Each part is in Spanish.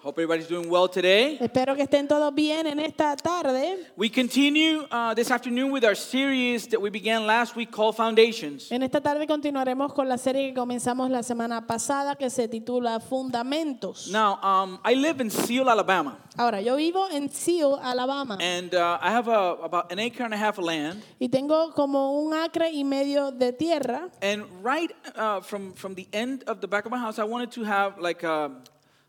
Hope everybody's doing well today. Espero que estén todos bien en esta tarde. We continue uh, this afternoon with our series that we began last week called Foundations. En esta tarde continuaremos con la serie que comenzamos la semana pasada que se titula Fundamentos. Now, um, I live in Seal, Alabama, Ahora, yo vivo en Seal, Alabama, and uh, I have a, about an acre and a half of land. y tengo como un acre y medio de tierra. And right uh, from, from the end of the back of my house, I wanted to have like a,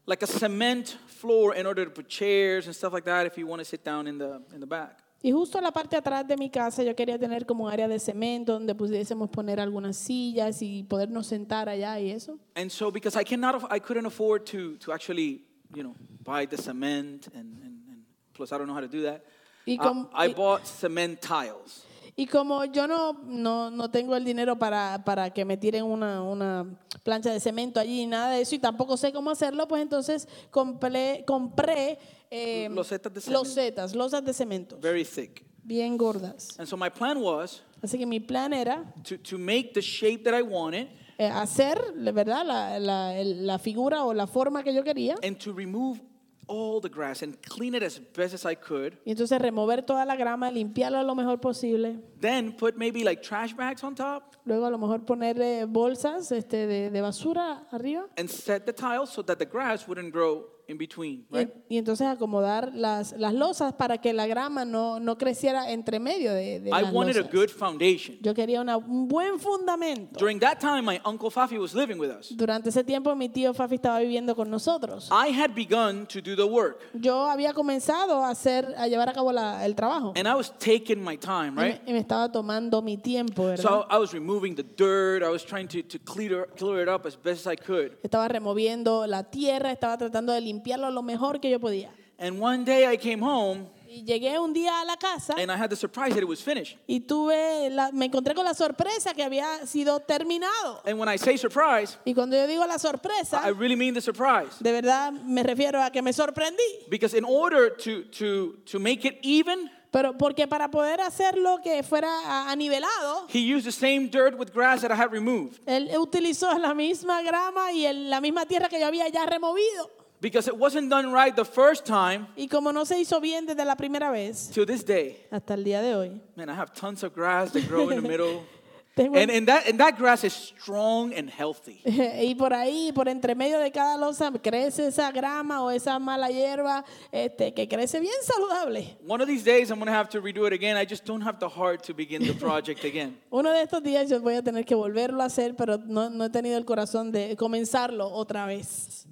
like a cement floor in order to put chairs and stuff like that if you want to sit down in the, in the back. Y justo en la parte de atrás de mi casa yo quería tener como un área de cemento donde pudiésemos poner algunas sillas y podernos sentar allá y eso. And so because I cannot, I couldn't afford to, to actually, you know, buy the cement and, and, and plus I don't know how to do that. Y Uh, com- I y- bought cement tiles. Y como yo no, no, no tengo el dinero para, para que me tiren una, una plancha de cemento allí, nada de eso, y tampoco sé cómo hacerlo, pues entonces compré, compré eh, Losetas de cemento. losetas, losas de cemento, very thick. bien gordas. And so my plan was Así que mi plan era to, to make the shape that I wanted eh, hacer, ¿verdad? La, la, la figura o la forma que yo quería, and to remove all the grass and clean it as best as I could. y entonces remover toda la grama, limpiarla lo mejor posible. Then put maybe like trash bags on top Luego a lo mejor poner eh, bolsas este, de, de basura arriba. and set the tiles so that the grass wouldn't grow in between, right? y entonces acomodar las, las losas para que la grama no, no creciera entre medio de, de I las wanted a losas. good foundation. Yo quería una- un buen fundamento. During that time, my uncle Fafi was living with us. Durante ese tiempo mi tío Fafi estaba viviendo con nosotros. I had begun to do the work, Yo había comenzado a hacer, a llevar a cabo la- el trabajo. and I was taking my time, Y me, right? y me estaba tomando mi tiempo, ¿verdad? So I was removing the dirt. I was trying to, to clear, clear it up as best as I could. estaba removiendo la tierra, estaba tratando de limpiarlo lo mejor que yo podía. And one day I came home Y llegué un día a la casa and I had the surprise that it was finished. y tuve la- me encontré con la sorpresa que había sido terminado. And when I say surprise, Y cuando yo digo la sorpresa, I really mean the surprise. de verdad me refiero a que me sorprendí. Because in order to, to, to make it even, Pero porque para poder hacerlo que fuera a- anivelado, he used the same dirt with grass that I had removed. él utilizó la misma grama y el- la misma tierra que yo había ya removido. Because it wasn't done right the first time Y como no se hizo bien desde la primera vez, till this day. hasta el día de hoy, Man, I have tons of grass that grow in the middle. And, and, that, and that grass is strong and healthy. y por ahí, por entre medio de cada losa, crece esa grama o esa mala hierba este, que crece bien saludable. One of these days, I'm going to have to redo it again. I just don't have the heart to begin the project again. Uno de estos días yo voy a tener que volverlo a hacer, pero no, no he tenido el corazón de comenzarlo otra vez.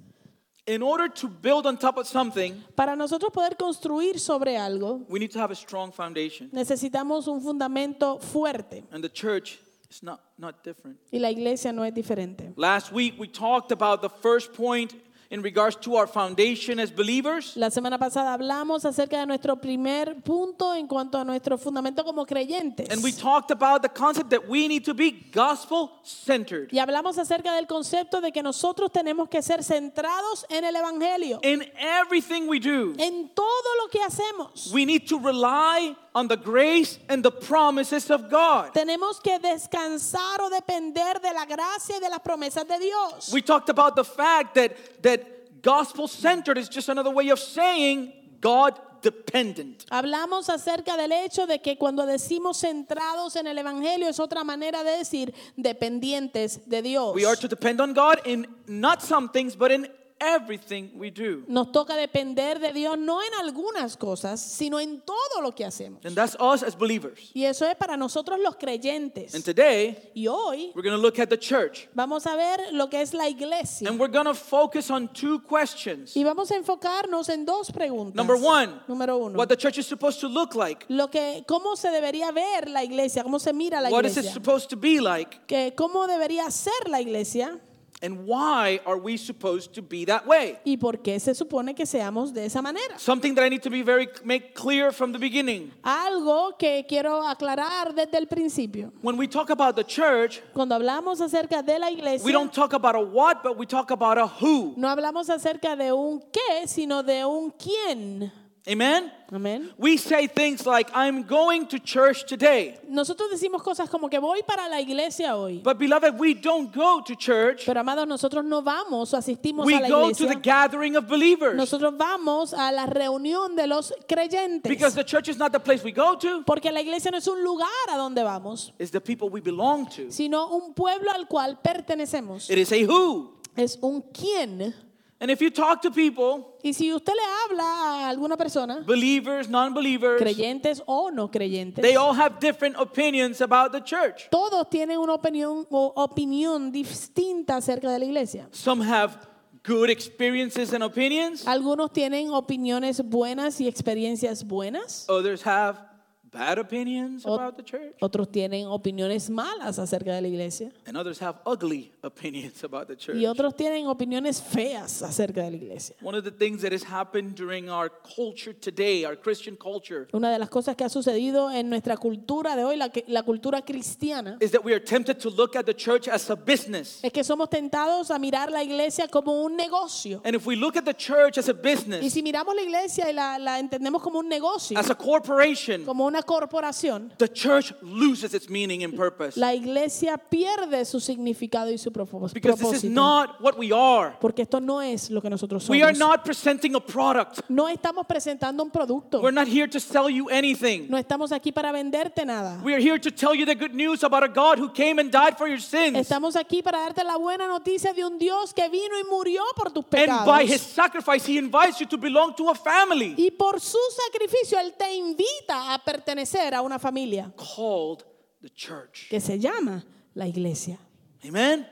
In order to build on top of something, Para nosotros poder construir sobre algo, we need to have a strong foundation. necesitamos un fundamento fuerte And the church is not, not different. y la iglesia no es diferente. Last week, we talked about the first point in regards to our foundation as believers. La semana pasada hablamos acerca de nuestro primer punto en cuanto a nuestro fundamento como creyentes. And we talked about the concept that we need to be gospel centered. Y hablamos acerca del concepto de que nosotros tenemos que ser centrados en el Evangelio, In everything we do, en todo lo que hacemos. we need to rely on the grace and the promises of God. Tenemos que descansar o depender de la gracia y de las promesas de Dios. We talked about the fact that, that gospel centered is just another way of saying God dependent. Hablamos acerca del hecho de que cuando decimos centrados en el Evangelio es otra manera de decir dependientes de Dios. We are to depend on God in not some things, but in everything we do. Nos toca depender de Dios no en algunas cosas, sino en todo lo que hacemos. And that's us as believers. Y eso es para nosotros los creyentes. And today, Y hoy we're going to look at the church. vamos a ver lo que es la iglesia. And we're going to focus on two questions. Y vamos a enfocarnos en dos preguntas. Number one, Número uno. what the church is supposed to look like. Lo que, ¿Cómo se debería ver la iglesia? ¿Cómo se mira la What is it iglesia? supposed to be like? Que, ¿Cómo debería ser la iglesia? And why are we supposed to be that way? ¿Y por qué se supone que seamos de esa manera? Something that I need to be very make clear from the beginning. Algo que quiero aclarar desde el principio. When we talk about the church, Cuando hablamos acerca de la iglesia, we don't talk about a what, but we talk about a who. no hablamos acerca de un qué, sino de un quién. Amen? Amén. We say things like, I'm going to church today. Nosotros decimos cosas como que voy para la iglesia hoy. But beloved, we don't go to church. Pero amados, nosotros no vamos o asistimos We a la go to the iglesia. gathering of believers. Nosotros vamos a la reunión de los creyentes. Because the church is not the place we go to, Porque la iglesia no es un lugar a donde vamos, it's the people we belong to. sino un pueblo al cual pertenecemos. It is a who. Es un quién. And if you talk to people, Y si usted le habla a alguna persona, believers, non believers, creyentes o no creyentes, they all have different opinions about the church. todos tienen una opinión opinión distinta acerca de la iglesia. Some have good experiences and opinions, Algunos tienen opiniones buenas y experiencias buenas. others have bad opinions Ot- about the church, Otros tienen opiniones malas acerca de la iglesia. and others have ugly opinions about the church. Y otros tienen opiniones feas acerca de la iglesia. One of the things that has happened during our culture today, our Christian culture, Una de las cosas que ha sucedido en nuestra cultura de hoy, la, que- la cultura cristiana, is that we are tempted to look at the church as a business. es que somos tentados a mirar la iglesia como un negocio. And if we look at the church as a Y business, si miramos la iglesia y la, la entendemos como un negocio, as a corporation, como una corporación, the church loses its meaning and purpose. la iglesia pierde su significado y su propós- Because this is propósito. not what we are. Porque esto no es lo que nosotros We are somos. not presenting a product. No estamos presentando un producto. We're not here to sell you anything. No estamos aquí para venderte nada. We are here to tell you the good news about a God who came and died for your sins. Estamos aquí para darte la buena noticia de un Dios que vino y murió por tus And by his pecados. sacrifice, he invites you to belong to a family Y por su sacrificio Él te invita a pertenecer a una familia called the church. que se llama la iglesia. Amen?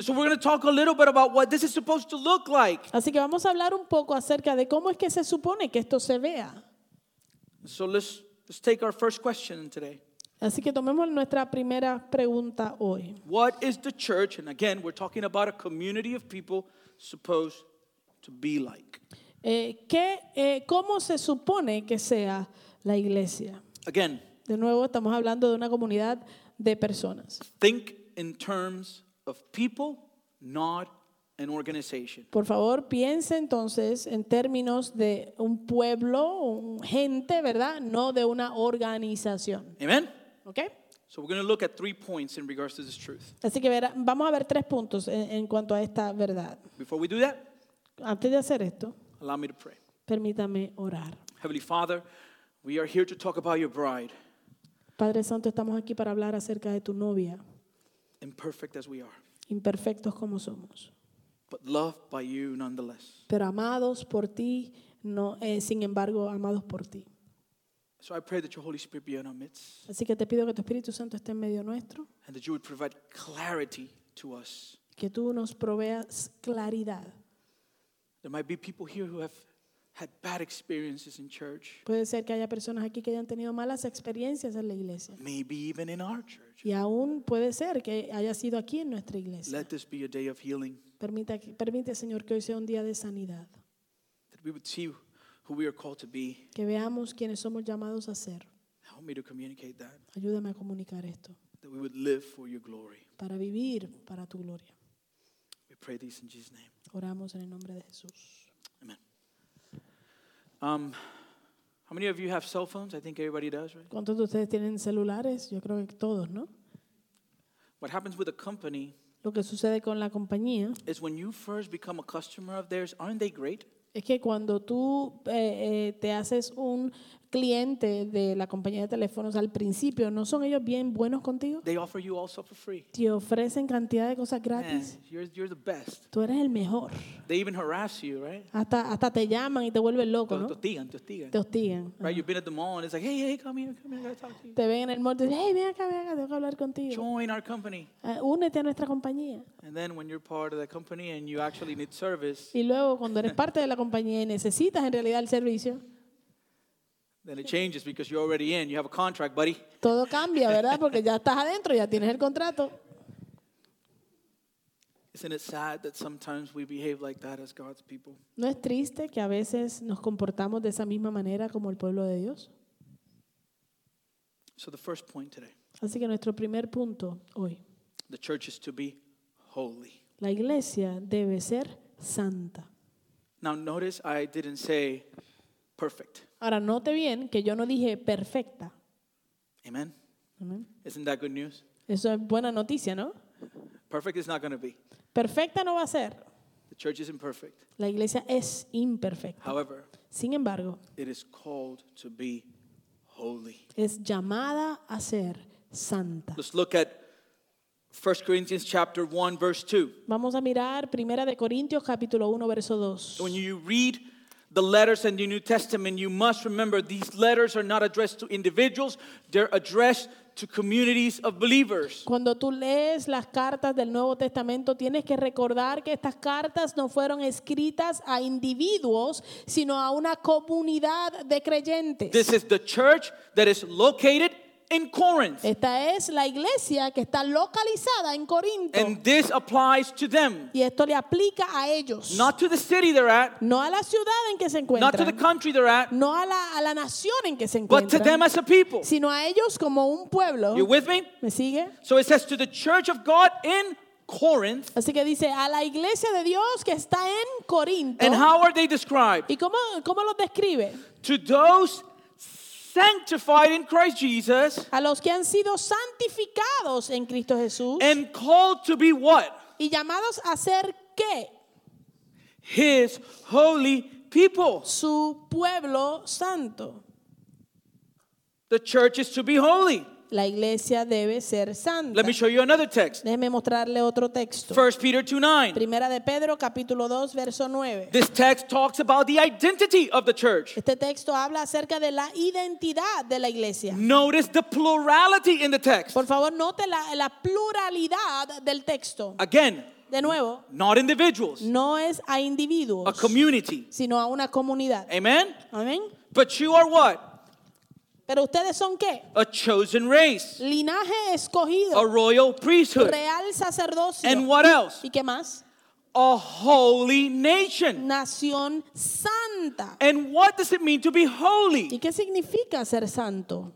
So we're going to talk a little bit about what this is supposed to look like. Así que vamos a hablar un poco acerca de cómo es que se supone que esto se vea. So let's, let's take our first question today. Así que tomemos nuestra primera pregunta hoy. What is the church? And again, we're talking about a community of people supposed to be like. Eh, ¿qué, eh, ¿Cómo se supone que sea la iglesia? Again, De nuevo, estamos hablando de una comunidad de personas. think in terms of people, not an organization. Por favor, piense entonces en términos de un pueblo, un gente, ¿verdad? No de una organización. Amen? ¿Ok? So we're going to look at three points in regards to this truth. Así que verá- vamos a ver tres puntos en, en cuanto a esta verdad. Before we do that, Antes de hacer esto, allow me to pray. permítame orar. Heavenly Father, we are here to talk about your bride, Padre Santo, estamos aquí para hablar acerca de tu novia, imperfect as we are, imperfectos como somos, but loved by you nonetheless. pero amados por ti, no, eh, sin embargo, amados por ti. So I pray that your Holy Spirit be in our midst Así que te pido que tu Espíritu Santo esté en medio nuestro, and that you would provide clarity to us. que tú nos proveas claridad. There might be people here who have had bad experiences in church, Puede ser que haya personas aquí que hayan tenido malas experiencias en la iglesia. maybe even in our church. Y aún puede ser que haya sido aquí en nuestra iglesia. Let this be a day of healing, Permita, permite, Señor, que hoy sea un día de sanidad. that we would see who we are called to be. Que veamos quienes somos llamados a ser. Help me to communicate that, Ayúdame a comunicar esto. that we would live for your glory. Para vivir para tu gloria. We pray this in Jesus' name. Oramos en el nombre de Jesús. Um, how many of you have cell phones? I think everybody does, right? ¿Cuántos de ustedes tienen celulares? Yo creo que todos, ¿no? What happens with a company Lo que sucede con la compañía is when you first become a customer of theirs, aren't they great? es que cuando tú eh, eh, te haces un cliente de la compañía de teléfonos al principio, ¿no son ellos bien buenos contigo? They offer you also for free. Te ofrecen cantidad de cosas Man, gratis. you're, you're the best. Tú eres el mejor. They even harass you, right? Hasta, hasta te llaman y te vuelven loco, Te ¿no? te hostigan, te hostigan. Te hostigan. Right? You've been at the mall and it's like, hey, hey, come here, come here, I gotta talk to you. Te ven en el mall y te dicen, hey, ven acá, ven acá, tengo que hablar contigo. Join our company. Eh, únete a nuestra compañía. And then when you're part of the company and you actually need service, Y luego, cuando eres parte de la compañía y necesitas en realidad el servicio, then it changes because you're already in. You have a contract, buddy. todo cambia, ¿verdad? Porque ya estás adentro, ya tienes el contrato. Isn't it sad that sometimes we behave like that as God's people? ¿No es triste que a veces nos comportamos de esa misma manera como el pueblo de Dios? So the first point today, Así que nuestro primer punto hoy, the church is to be holy. la iglesia debe ser santa. Now notice I didn't say perfect. Ahora, note bien que yo no dije perfecta. Amen? Amén. Isn't that good news? Eso es buena noticia, ¿no? Perfect is not going to be. Perfecta no va a ser. The church isn't perfect. La iglesia es imperfecta. However, Sin embargo, it is called to be holy. es llamada a ser santa. Let's look at 1 Corinthians chapter 1 verse 2. Vamos a mirar Primera de Corintios capítulo 1 verso 2. When you read the letters in the New Testament, you must remember these letters are not addressed to individuals, they're addressed to communities of believers. Cuando tú lees las cartas del Nuevo Testamento, tienes que recordar que estas cartas no fueron escritas a individuos, sino a una comunidad de creyentes. This is the church that is located in Corinth. Esta es la iglesia que está localizada en Corinto. And this applies to them, Y esto le aplica a ellos. not to the city they're at, no a la ciudad en que se not to the encuentran. country they're at, No a la, a la nación en que se but to them encuentran. as a people. Sino a ellos como un pueblo. You with me? ¿Me sigue? So it says to the church of God in Corinth. Así que dice a la iglesia de Dios que está en Corinto. And how are they described? ¿Y cómo, cómo los describe? To those sanctified in Christ Jesus A los que han sido santificados en Cristo Jesús and called to be what? y llamados a ser qué? His holy people. Su pueblo santo. The church is to be holy. La iglesia debe ser santa. Let me show you another text. Déjeme mostrarle otro texto. 1 Peter 2 9. Primera de Pedro, capítulo 2, verso 9. This text talks about the identity of the church. Este texto habla acerca de la identidad de la iglesia. Notice the plurality in the text. Por favor, note la, la pluralidad del texto. Again, De nuevo, not individuals, no es a a community. sino a una comunidad. Amen? Amén. But you are what? Pero ustedes son qué? A chosen race, Linaje a escogido, royal priesthood. real sacerdocio. And what else? ¿Y qué más? A holy nation. Nación santa. And what does it mean to be holy? ¿Y qué significa ser santo?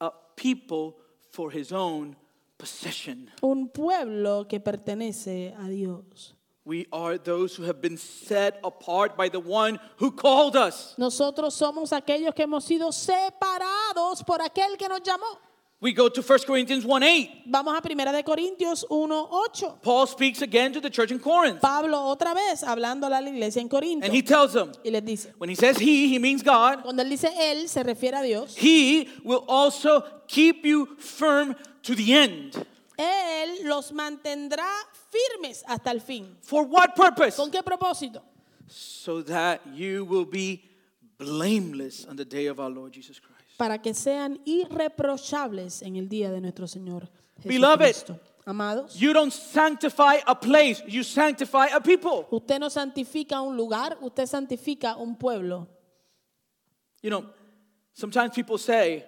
A people for his own possession. Un pueblo que pertenece a Dios. We are those who have been set apart by the one who called us. Nosotros somos aquellos que hemos sido separados por aquel que nos llamó. We go to 1 Corinthians 1 8. Vamos a Primera de Corintios 1:8. Paul speaks again to the church in Corinth. Pablo otra vez hablando a la iglesia en Corinto And he tells them, y les dice, when he says he, he means God. cuando él dice él se refiere a Dios, He will also keep you firm to the end. Él los mantendrá firmes hasta el fin. For what purpose? ¿Con qué propósito? So that you will be blameless on the day of our Lord Jesus Christ. Para que sean irreprochables en el día de nuestro Señor Beloved. Jesucristo. Amados, You don't sanctify a place, you sanctify a people. usted no santifica un lugar, usted santifica un pueblo. You know, sometimes people say,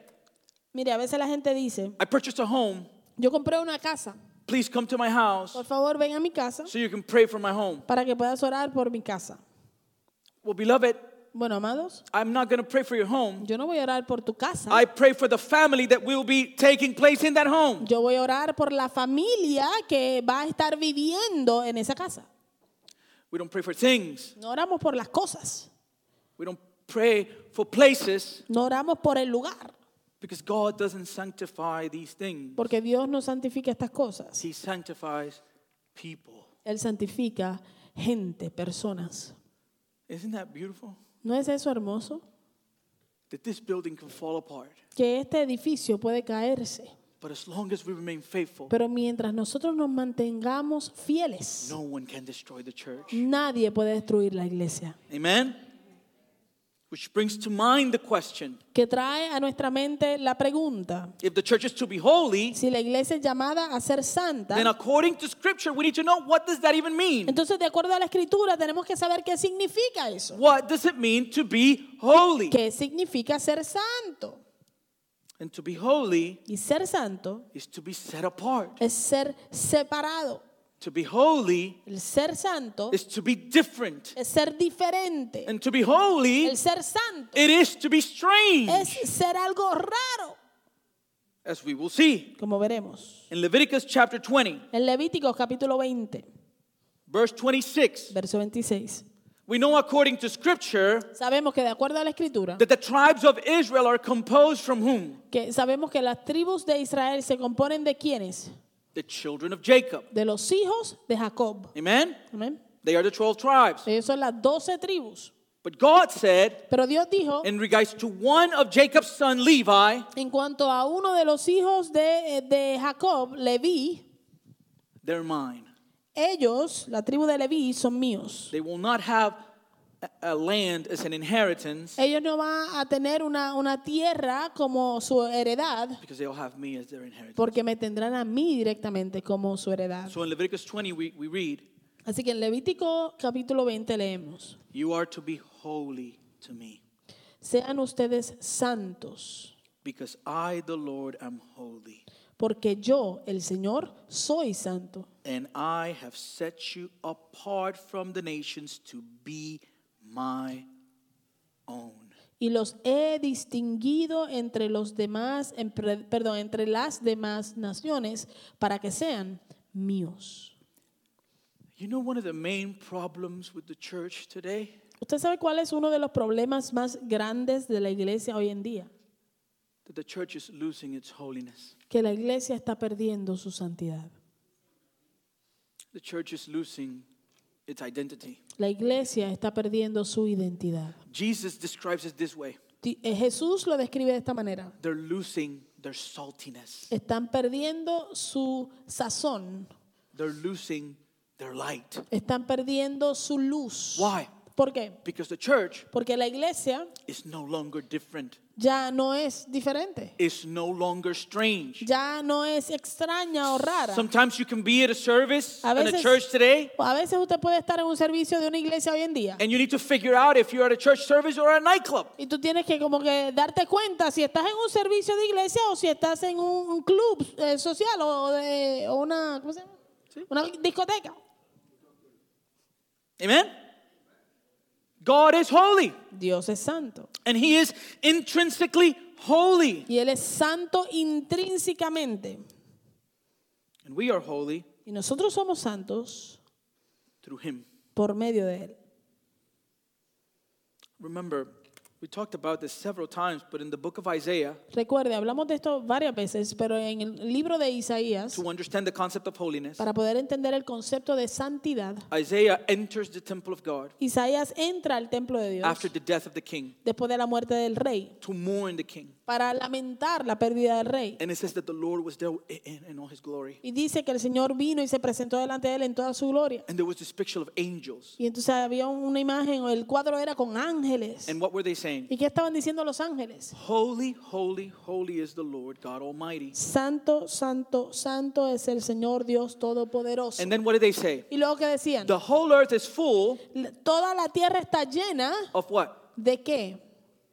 Mire, a veces la gente dice, I purchased a home, yo compré una casa, please come to my house por favor ven a mi casa so you can pray for my home. para que puedas orar por mi casa. Well, beloved, Bueno, amados, I'm not going to pray for your home. yo no voy a orar por tu casa. I pray for the family that will be taking place in that home. Yo voy a orar por la familia que va a estar viviendo en esa casa. We don't pray for things. No oramos por las cosas, We don't pray for places no oramos por el lugar, because God doesn't sanctify these things. porque Dios no santifica estas cosas. He sanctifies people. Él santifica gente, personas. Isn't that beautiful? ¿No es eso hermoso? That this building can fall apart. Que este edificio puede caerse, But as long as we remain faithful, pero mientras nosotros nos mantengamos fieles, no one can destroy the church. nadie puede destruir la iglesia. Amen? Which brings to mind the question Que trae a nuestra mente la pregunta, if the church is to be holy, si la iglesia es llamada a ser santa, then according to scripture, we need to know what does that even mean? entonces de acuerdo a la escritura tenemos que saber qué significa eso. What does it mean to be holy? ¿Qué significa ser santo? And to be holy Y ser santo is to be set apart. es ser separado. To be holy El ser santo is to be different. es ser diferente. And to be holy, El ser santo it is to be strange, es ser algo raro, as we will see. como veremos. In Leviticus chapter 20, En Levíticos capítulo 20, verse 26, verso 26. We know according to scripture Sabemos que de acuerdo a la escritura, that the tribes of Israel are composed from whom? que sabemos que las tribus de Israel se componen de quiénes? The children of Jacob. De los hijos de Jacob. Amen? Amén. They are the 12 tribes. Ellos son las doce tribus. But God said, Pero Dios dijo, in regards to one of Jacob's son, Levi, en cuanto a uno de los hijos de, eh, de Jacob, Leví, they're mine. ellos, la tribu de Leví, son míos. They will not have a, land as an inheritance Ellos no van a tener una, una tierra como su heredad, because they'll have me as their inheritance. porque me tendrán a mí directamente como su heredad. So in Leviticus 20, we, we read, Así que en Levítico capítulo 20 leemos, You are to be holy to me sean ustedes santos, because I, the Lord, am holy. porque yo, el Señor, soy santo. And I have set you apart from the nations to be my own. Y los he distinguido entre los demás, en perdón, entre las demás naciones para que sean míos. You know, one of the main problems with the church today ¿Usted sabe cuál es uno de los problemas más grandes de la iglesia hoy en día? that the church is losing its holiness. Que la iglesia está perdiendo su santidad. The church is losing its identity. La iglesia está perdiendo su identidad. Jesus describes it this way eh, Jesús lo describe de esta manera. they're losing their saltiness, Están perdiendo su sazón. they're losing their light. Están perdiendo su luz. Why? ¿Por qué? Because the church Porque la iglesia is no longer different, ya no es diferente. it's no longer strange. Ya no es extraña o rara. Sometimes you can be at a service A in a veces- church today, A veces usted puede estar en un servicio de una iglesia hoy en día and you need to figure out if you're at a church service or a nightclub. y tú tienes que como que darte cuenta si estás en un servicio de iglesia o si estás en un, un club eh, social o, de, o una, ¿cómo se llama? una discoteca. Amen? God is holy, Dios es santo and He is intrinsically holy. y Él es santo intrínsecamente. And we are holy Y nosotros somos santos through Him. por medio de Él. Remember, we talked about this several times, but in the book of Isaiah, Recuerde, hablamos de esto varias veces, pero en el libro de Isaías, to understand the concept of holiness, para poder entender el concepto de santidad, Isaiah enters the temple of God Isaías entra al templo de Dios after the death of the king después de la muerte del rey to mourn the king. para lamentar la pérdida del rey. And it says that the Lord was there in, in all his glory. Y dice que el Señor vino y se presentó delante de él en toda su gloria. And there was this picture of angels. Y entonces había una imagen, el cuadro era con ángeles. And what were they saying? ¿Y qué estaban diciendo los ángeles? Holy, holy, holy is the Lord God Almighty. Santo, santo, santo es el Señor Dios Todopoderoso. And then what did they say? Y luego que decían, The whole earth is full toda la tierra está llena of what? de qué?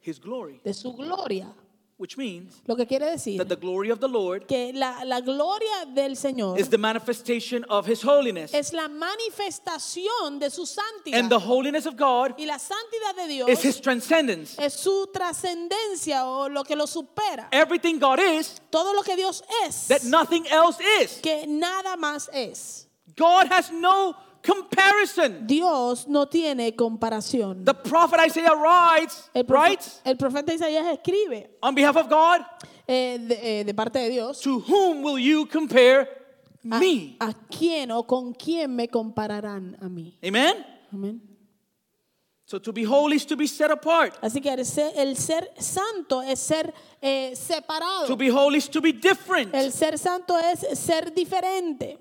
His glory. De su gloria. Which means Lo que quiere decir that the glory of the Lord que la, la gloria del Señor is the manifestation of his holiness. es la manifestación de su santidad. And the holiness of God Y la santidad de Dios is his transcendence. es su trascendencia o lo que lo supera. Everything God is Todo lo que Dios es, that nothing else is. que nada más es. God has no comparison. Dios no tiene comparación. The prophet Isaiah writes, El, profe- writes el profeta Isaías escribe on behalf of God, eh, de, eh, de parte de Dios, to whom will you compare a, me? a quién o con quién me compararán a mí. Amen? Amén. So to be holy is to be set apart. Así que el ser, el ser santo es ser eh, separado. To be holy is to be different. El ser santo es ser diferente.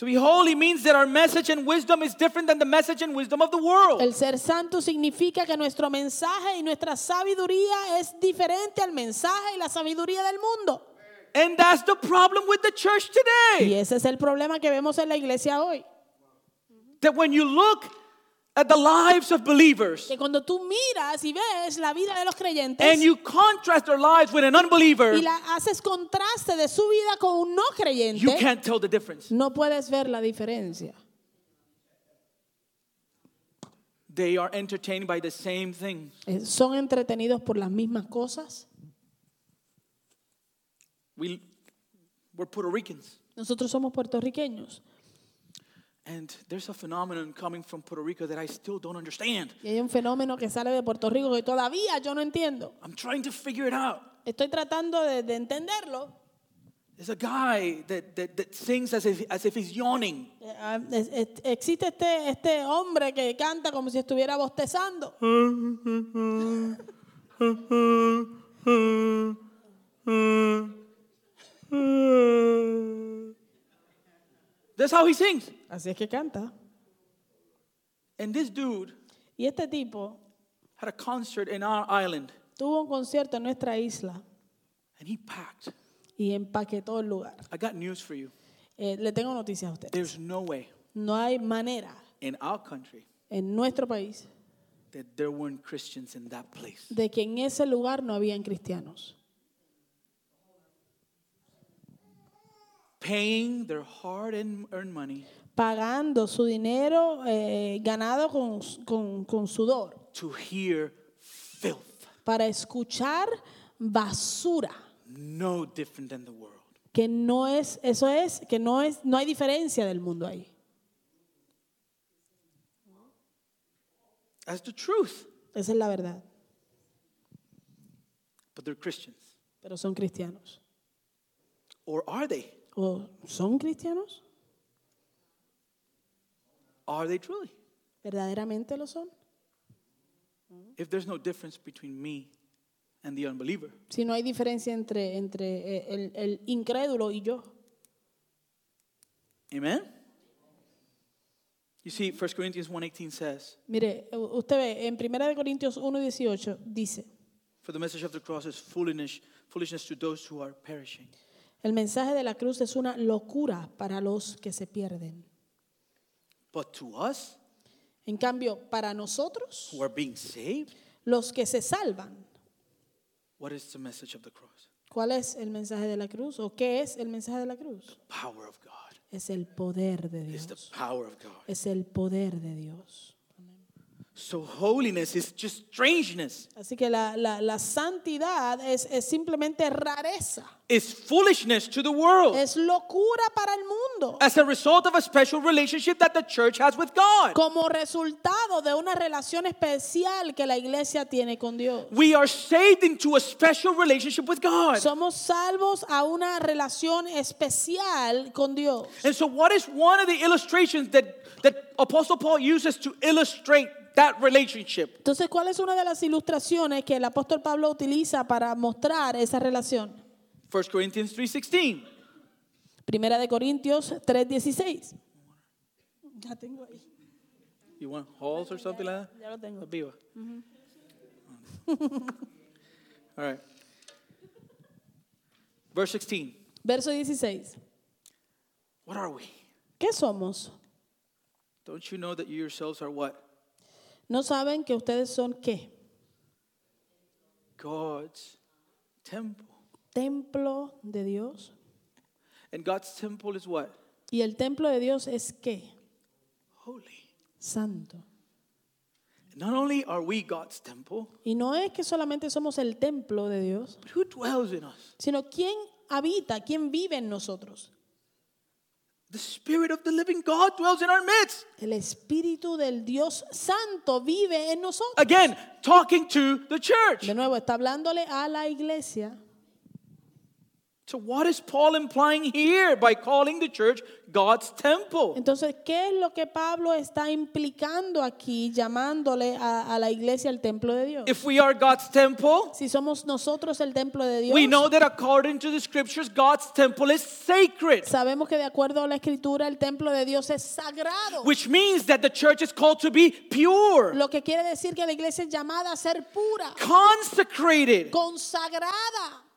To be holy means that our message and wisdom is different than the message and wisdom of the world. El ser santo significa que nuestro mensaje y nuestra sabiduría es diferente al mensaje y la sabiduría del mundo. And that's the problem with the church today. Y ese es el problema que vemos en la iglesia hoy. That when you look at the lives of believers Que cuando tú miras y ves la vida de los creyentes and you contrast their lives with an unbeliever, y la haces contraste de su vida con un no you creyente, can't tell the difference. no puedes ver la diferencia. They are entertained by the same things. Eh, Son entretenidos por las mismas cosas. We, we're Puerto Ricans. Nosotros somos puertorriqueños And there's a phenomenon coming from Puerto Rico that I still don't understand. Y hay un fenómeno que sale de Puerto Rico que todavía yo no entiendo. I'm trying to figure it out. Estoy tratando de, de entenderlo. There's a guy that, that, that sings as if, as if he's yawning. Ah, es- es- Existe este, este hombre que canta como si estuviera bostezando. That's how he sings. Así es que canta. And this dude Y este tipo had a concert in our island tuvo un concierto en nuestra isla and he packed. y empaquetó el lugar. I got news for you. Eh, le tengo noticias a ustedes. There's no way No hay manera in our country en nuestro país that there weren't Christians in that place. de que en ese lugar no habían cristianos. Paying their hard earned money Pagando su dinero eh, ganado con, con- con sudor to hear filth, para escuchar basura. no different than the world. Que no es, eso es, que no es, no hay diferencia del mundo ahí. That's the truth. Esa es la verdad. But they're Christians. Pero son cristianos. Or are they? ¿O son cristianos? Are they truly? ¿Verdaderamente lo son? If there's no difference between me and the unbeliever, Si no hay diferencia entre, entre eh, el, el incrédulo y yo. amen? You see, 1 Corinthians 1.18 says, Mire, u- usted ve, en 1 de Corintios 1.18 dice, For the message of the cross is foolishness, foolishness to those who are perishing. El mensaje de la cruz es una locura para los que se pierden. But to us En cambio, para nosotros, who are being saved, los que se salvan, what is the message of the cross? ¿cuál es el mensaje de la cruz? ¿O qué es el mensaje de la cruz? Power of God. Es el poder de It's the Dios. power of God. Es el poder de Dios. So holiness is just strangeness. Así que la, la- la santidad es, es simplemente rareza. It's foolishness to the world Es locura para el mundo. as a result of a special relationship that the church has with God. Como resultado de una relación especial que la iglesia tiene con Dios. We are saved into a special relationship with God. Somos salvos a una relación especial con Dios. And so, what is one of the illustrations that, that Apostle Paul uses to illustrate that relationship? Entonces, ¿cuál es una de las ilustraciones que el apóstol Pablo utiliza para mostrar esa relación? 1 Corinthians 3:16. Primera de Corintios 3:16. Ya tengo ahí. You want halls or something like that? Ya lo tengo. Viva. All right. Verse 16. Verso 16. What are we? ¿Qué somos? Don't you know that you yourselves are what? ¿No saben que ustedes son qué? God's temple. Templo de Dios. And God's temple is what? Y el templo de Dios es qué? Holy. Santo. Not only are we God's temple, Y no es que solamente somos el templo de Dios, but who dwells in us? sino quién habita, quién vive en nosotros. The Spirit of the living God dwells in our midst. El Espíritu del Dios Santo vive en nosotros. Again, talking to the church. De nuevo, está hablándole a la iglesia. So, what is Paul implying here by calling the church God's temple? Entonces, ¿qué es lo que Pablo está implicando aquí, llamándole a, a la iglesia el templo de Dios? If we are God's temple, Si somos nosotros el templo de Dios, we know that according to the scriptures, God's temple is sacred, sabemos que de acuerdo a la escritura el templo de Dios es sagrado. which means that the church is called to be pure, Lo que quiere decir que la iglesia es llamada a ser pura, consecrated. consagrada.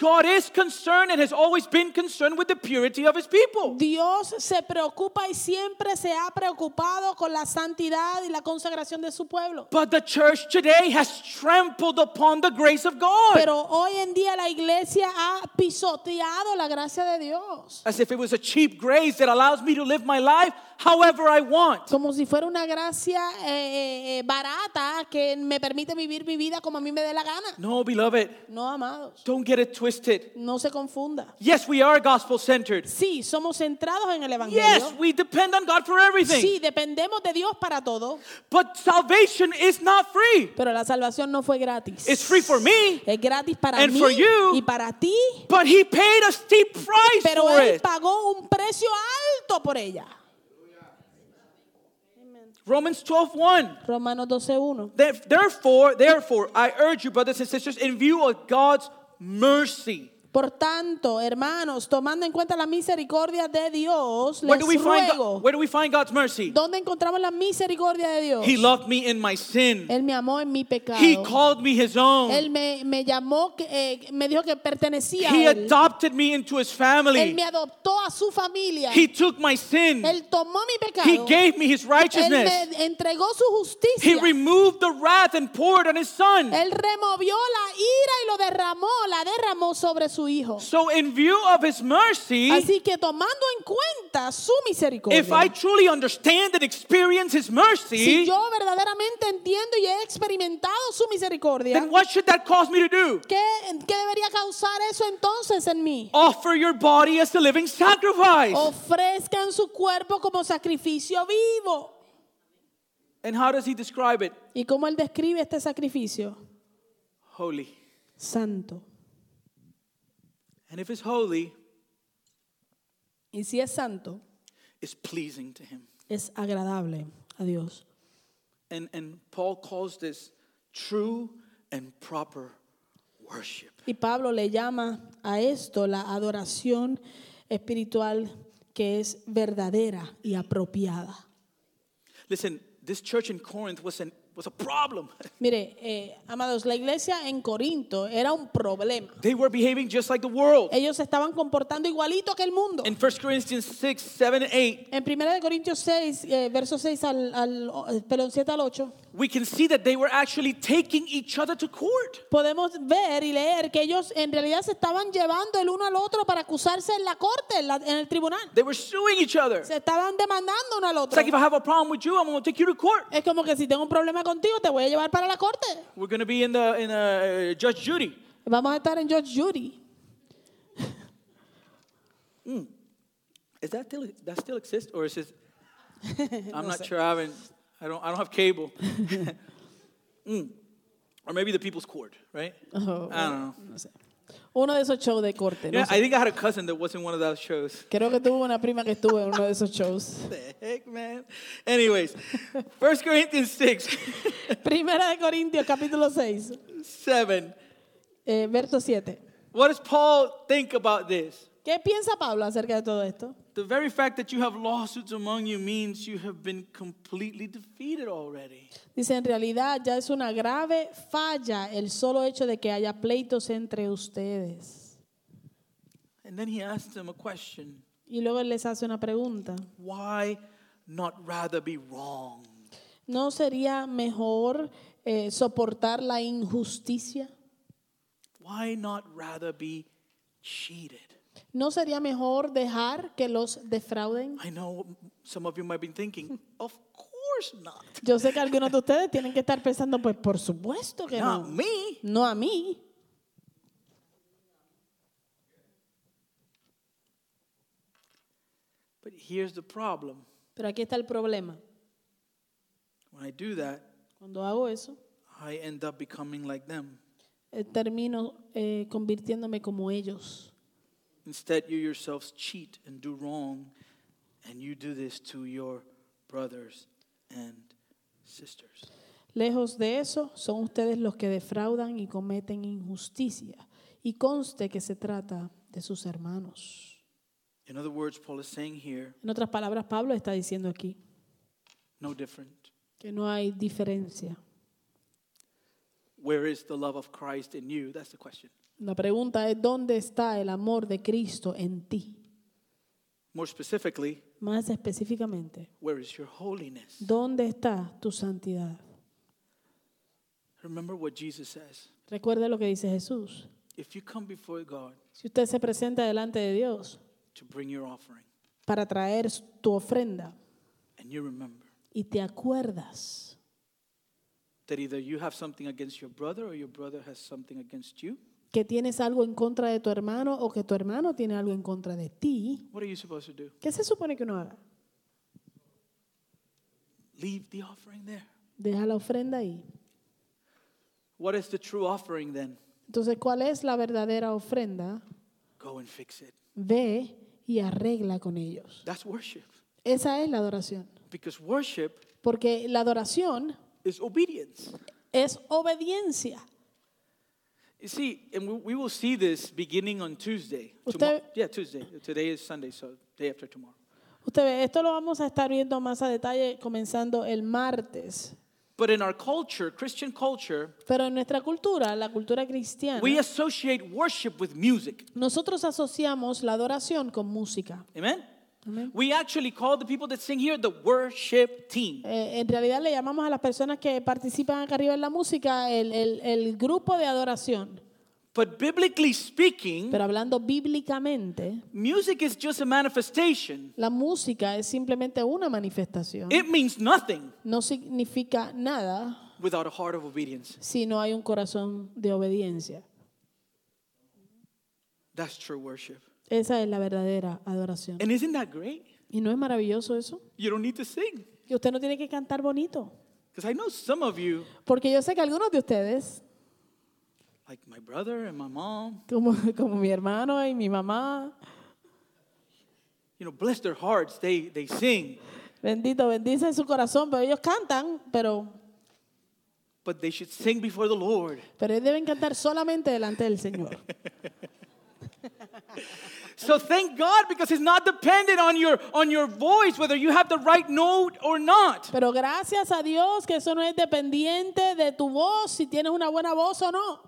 God is concerned and has always been concerned with the purity of his people. Dios se preocupa y siempre se ha preocupado con la santidad y la consagración de su pueblo. But the church today has trampled upon the grace of God Pero hoy en día la iglesia ha pisoteado la gracia de Dios. as if it was a cheap grace that allows me to live my life however I want. Como si fuera una gracia eh, eh, barata ya que me permite vivir mi vida como a mí me dé la gana. No, beloved, No, amados, don't get it twisted. no se confunda. Yes, we are gospel centered. Sí, somos centrados en el Evangelio. Yes, we depend on God for everything. Sí, dependemos de Dios para todo, But salvation is not free. pero la salvación no fue gratis. It's free for me, Es gratis para And mí for you. y para ti, but He paid a steep price pero for Él it. pagó un precio alto por ella. Romans 12:1. Romanos 12.1. There- Therefore, therefore, I urge you, brothers and sisters, in view of God's mercy. Por tanto, hermanos, tomando en cuenta la misericordia de Dios, Where les do we find ruego. God, where do we find God's mercy? ¿Dónde encontramos la misericordia de Dios? He loved me in my sin. Él me amó en mi pecado. He called me his own. Él me, me llamó, que, eh, me dijo que pertenecía He a Él. adopted me into his Él family. me adoptó a su familia. He took my sin. Él tomó mi pecado. He gave me his Él righteousness. me entregó su He justicia. removed the wrath and poured on his son. Él removió la ira y lo derramó, la derramó sobre su hijo. So, in view of his mercy, Así que tomando en cuenta su misericordia, if I truly understand and experience his si mercy, yo verdaderamente entiendo y he experimentado su misericordia, then what should that cause me to do? ¿qué, qué debería causar eso entonces en mí? Offer your body as a living sacrifice. Ofrezcan su cuerpo como sacrificio vivo. And how does he describe it? ¿Y cómo él describe este sacrificio? Holy. Santo. And if it's holy, Y si es santo, it's pleasing to him. es agradable a Dios. And, and Paul calls this true and proper worship. Y Pablo le llama a esto la adoración espiritual que es verdadera y apropiada. Listen, this church in Corinth was, an, was a problem. Mire, eh, amados, la iglesia en Corinto era un problema. They were behaving just like the world. Ellos estaban comportando igualito que el mundo. In 1 Corinthians 6, 7, and 8, En 1 de Corintios 6, eh, verso 6 al, al perdón, 7 al 8, we can see that they were actually taking each other to court. podemos ver y leer que ellos en realidad se estaban llevando el uno al otro para acusarse en la corte, en, la- en el tribunal. They were suing each other. Se estaban demandando uno al It's otro. like if I have a problem with you, I'm going to take you to court. Es como que si tengo un problema contigo, te voy a llevar para la corte. We're going to be in the in uh, Judge Judy. Vamos a estar en Judge Judy. Is that still that still exists or is it? I'm not sure. I haven't. I don't. I don't have cable. Mm. Or maybe the People's Court, right? Oh, I don't know. no sé. Uno de esos shows de corte. no Yeah, sé. I think I had a cousin that was in one of those shows. Creo que tuve una prima que estuvo en uno de esos shows. The heck, man. Anyways, 1 Corinthians 6, Primera de Corintios, capítulo 6, 7. eh, verso 7. What does Paul think about this? ¿Qué piensa Pablo acerca de todo esto? The very fact that you have lawsuits among you means you have been completely defeated already. Dice, en realidad ya es una grave falla el solo hecho de que haya pleitos entre ustedes. And then he asks them a question Y luego él les hace una pregunta. Why not rather be wrong? ¿No sería mejor eh, soportar la injusticia? Why not rather be cheated? ¿No sería mejor dejar que los defrauden? I know some of you might be thinking, of course not. Yo sé que algunos de ustedes tienen que estar pensando, pues por supuesto que Not no. me. No a mí. But here's the problem. Pero aquí está el problema. When I do that, Cuando hago eso, I end up becoming like them. eh, termino eh, convirtiéndome como ellos. Instead, you yourselves cheat and do wrong, and you do this to your brothers and sisters. Lejos de eso, son ustedes los que defraudan y cometen injusticia. Y conste que se trata de sus hermanos. In other words, Paul is saying here, En otras palabras, Pablo está diciendo aquí no different. que no hay diferencia. Where is the love of Christ in you? That's the question. La pregunta es, ¿dónde está el amor de Cristo en ti? More specifically, Más específicamente, where is your holiness? ¿dónde está tu santidad? Remember what Jesus says. Recuerde lo que dice Jesús. If you come before God Si usted se presenta delante de Dios to bring your offering, para traer tu ofrenda and you remember y te acuerdas that either you have something against your brother or your brother has something against you, que tienes algo en contra de tu hermano o que tu hermano tiene algo en contra de ti, what are you supposed to do? ¿qué se supone que uno haga? Leave the offering there. Deja la ofrenda ahí. What is the true offering then? Entonces, ¿cuál es la verdadera ofrenda? Go and fix it. Ve y arregla con ellos. That's worship. Esa es la adoración. Because worship Porque la adoración is obedience. es obediencia. You see, and we, we will see this beginning on Tuesday. Tomorrow- yeah, Tuesday. Today is Sunday, so day after tomorrow. Usted ve, esto lo vamos a estar viendo más a detalle comenzando el martes. But in our culture, Christian culture, Pero en nuestra cultura, la cultura cristiana, we associate worship with music. nosotros asociamos la adoración con música. Amen? We actually call the people that sing here the worship team. Eh, en realidad le llamamos a las personas que participan acá arriba en la música el, el- el grupo de adoración. But biblically speaking, Pero hablando bíblicamente, music is just a manifestation. la música es simplemente una manifestación. It means nothing No significa nada without a heart of obedience. si no hay un corazón de obediencia. That's true worship. Esa es la verdadera adoración. And isn't that great? ¿Y no es maravilloso eso? You don't need to sing. Que usted no tiene que cantar bonito. Because I know some of you, Porque yo sé que algunos de ustedes, like my brother and my mom, como, como mi hermano y mi mamá, you know, bless their hearts, they, they sing, bendito, bendice su corazón, pero ellos cantan, pero, but they should sing before the Lord. pero ellos deben cantar solamente delante del Señor. So thank God because it's not dependent on your on your voice whether you have the right note or not. Pero gracias a Dios que eso no es dependiente de tu voz, si tienes una buena voz o no.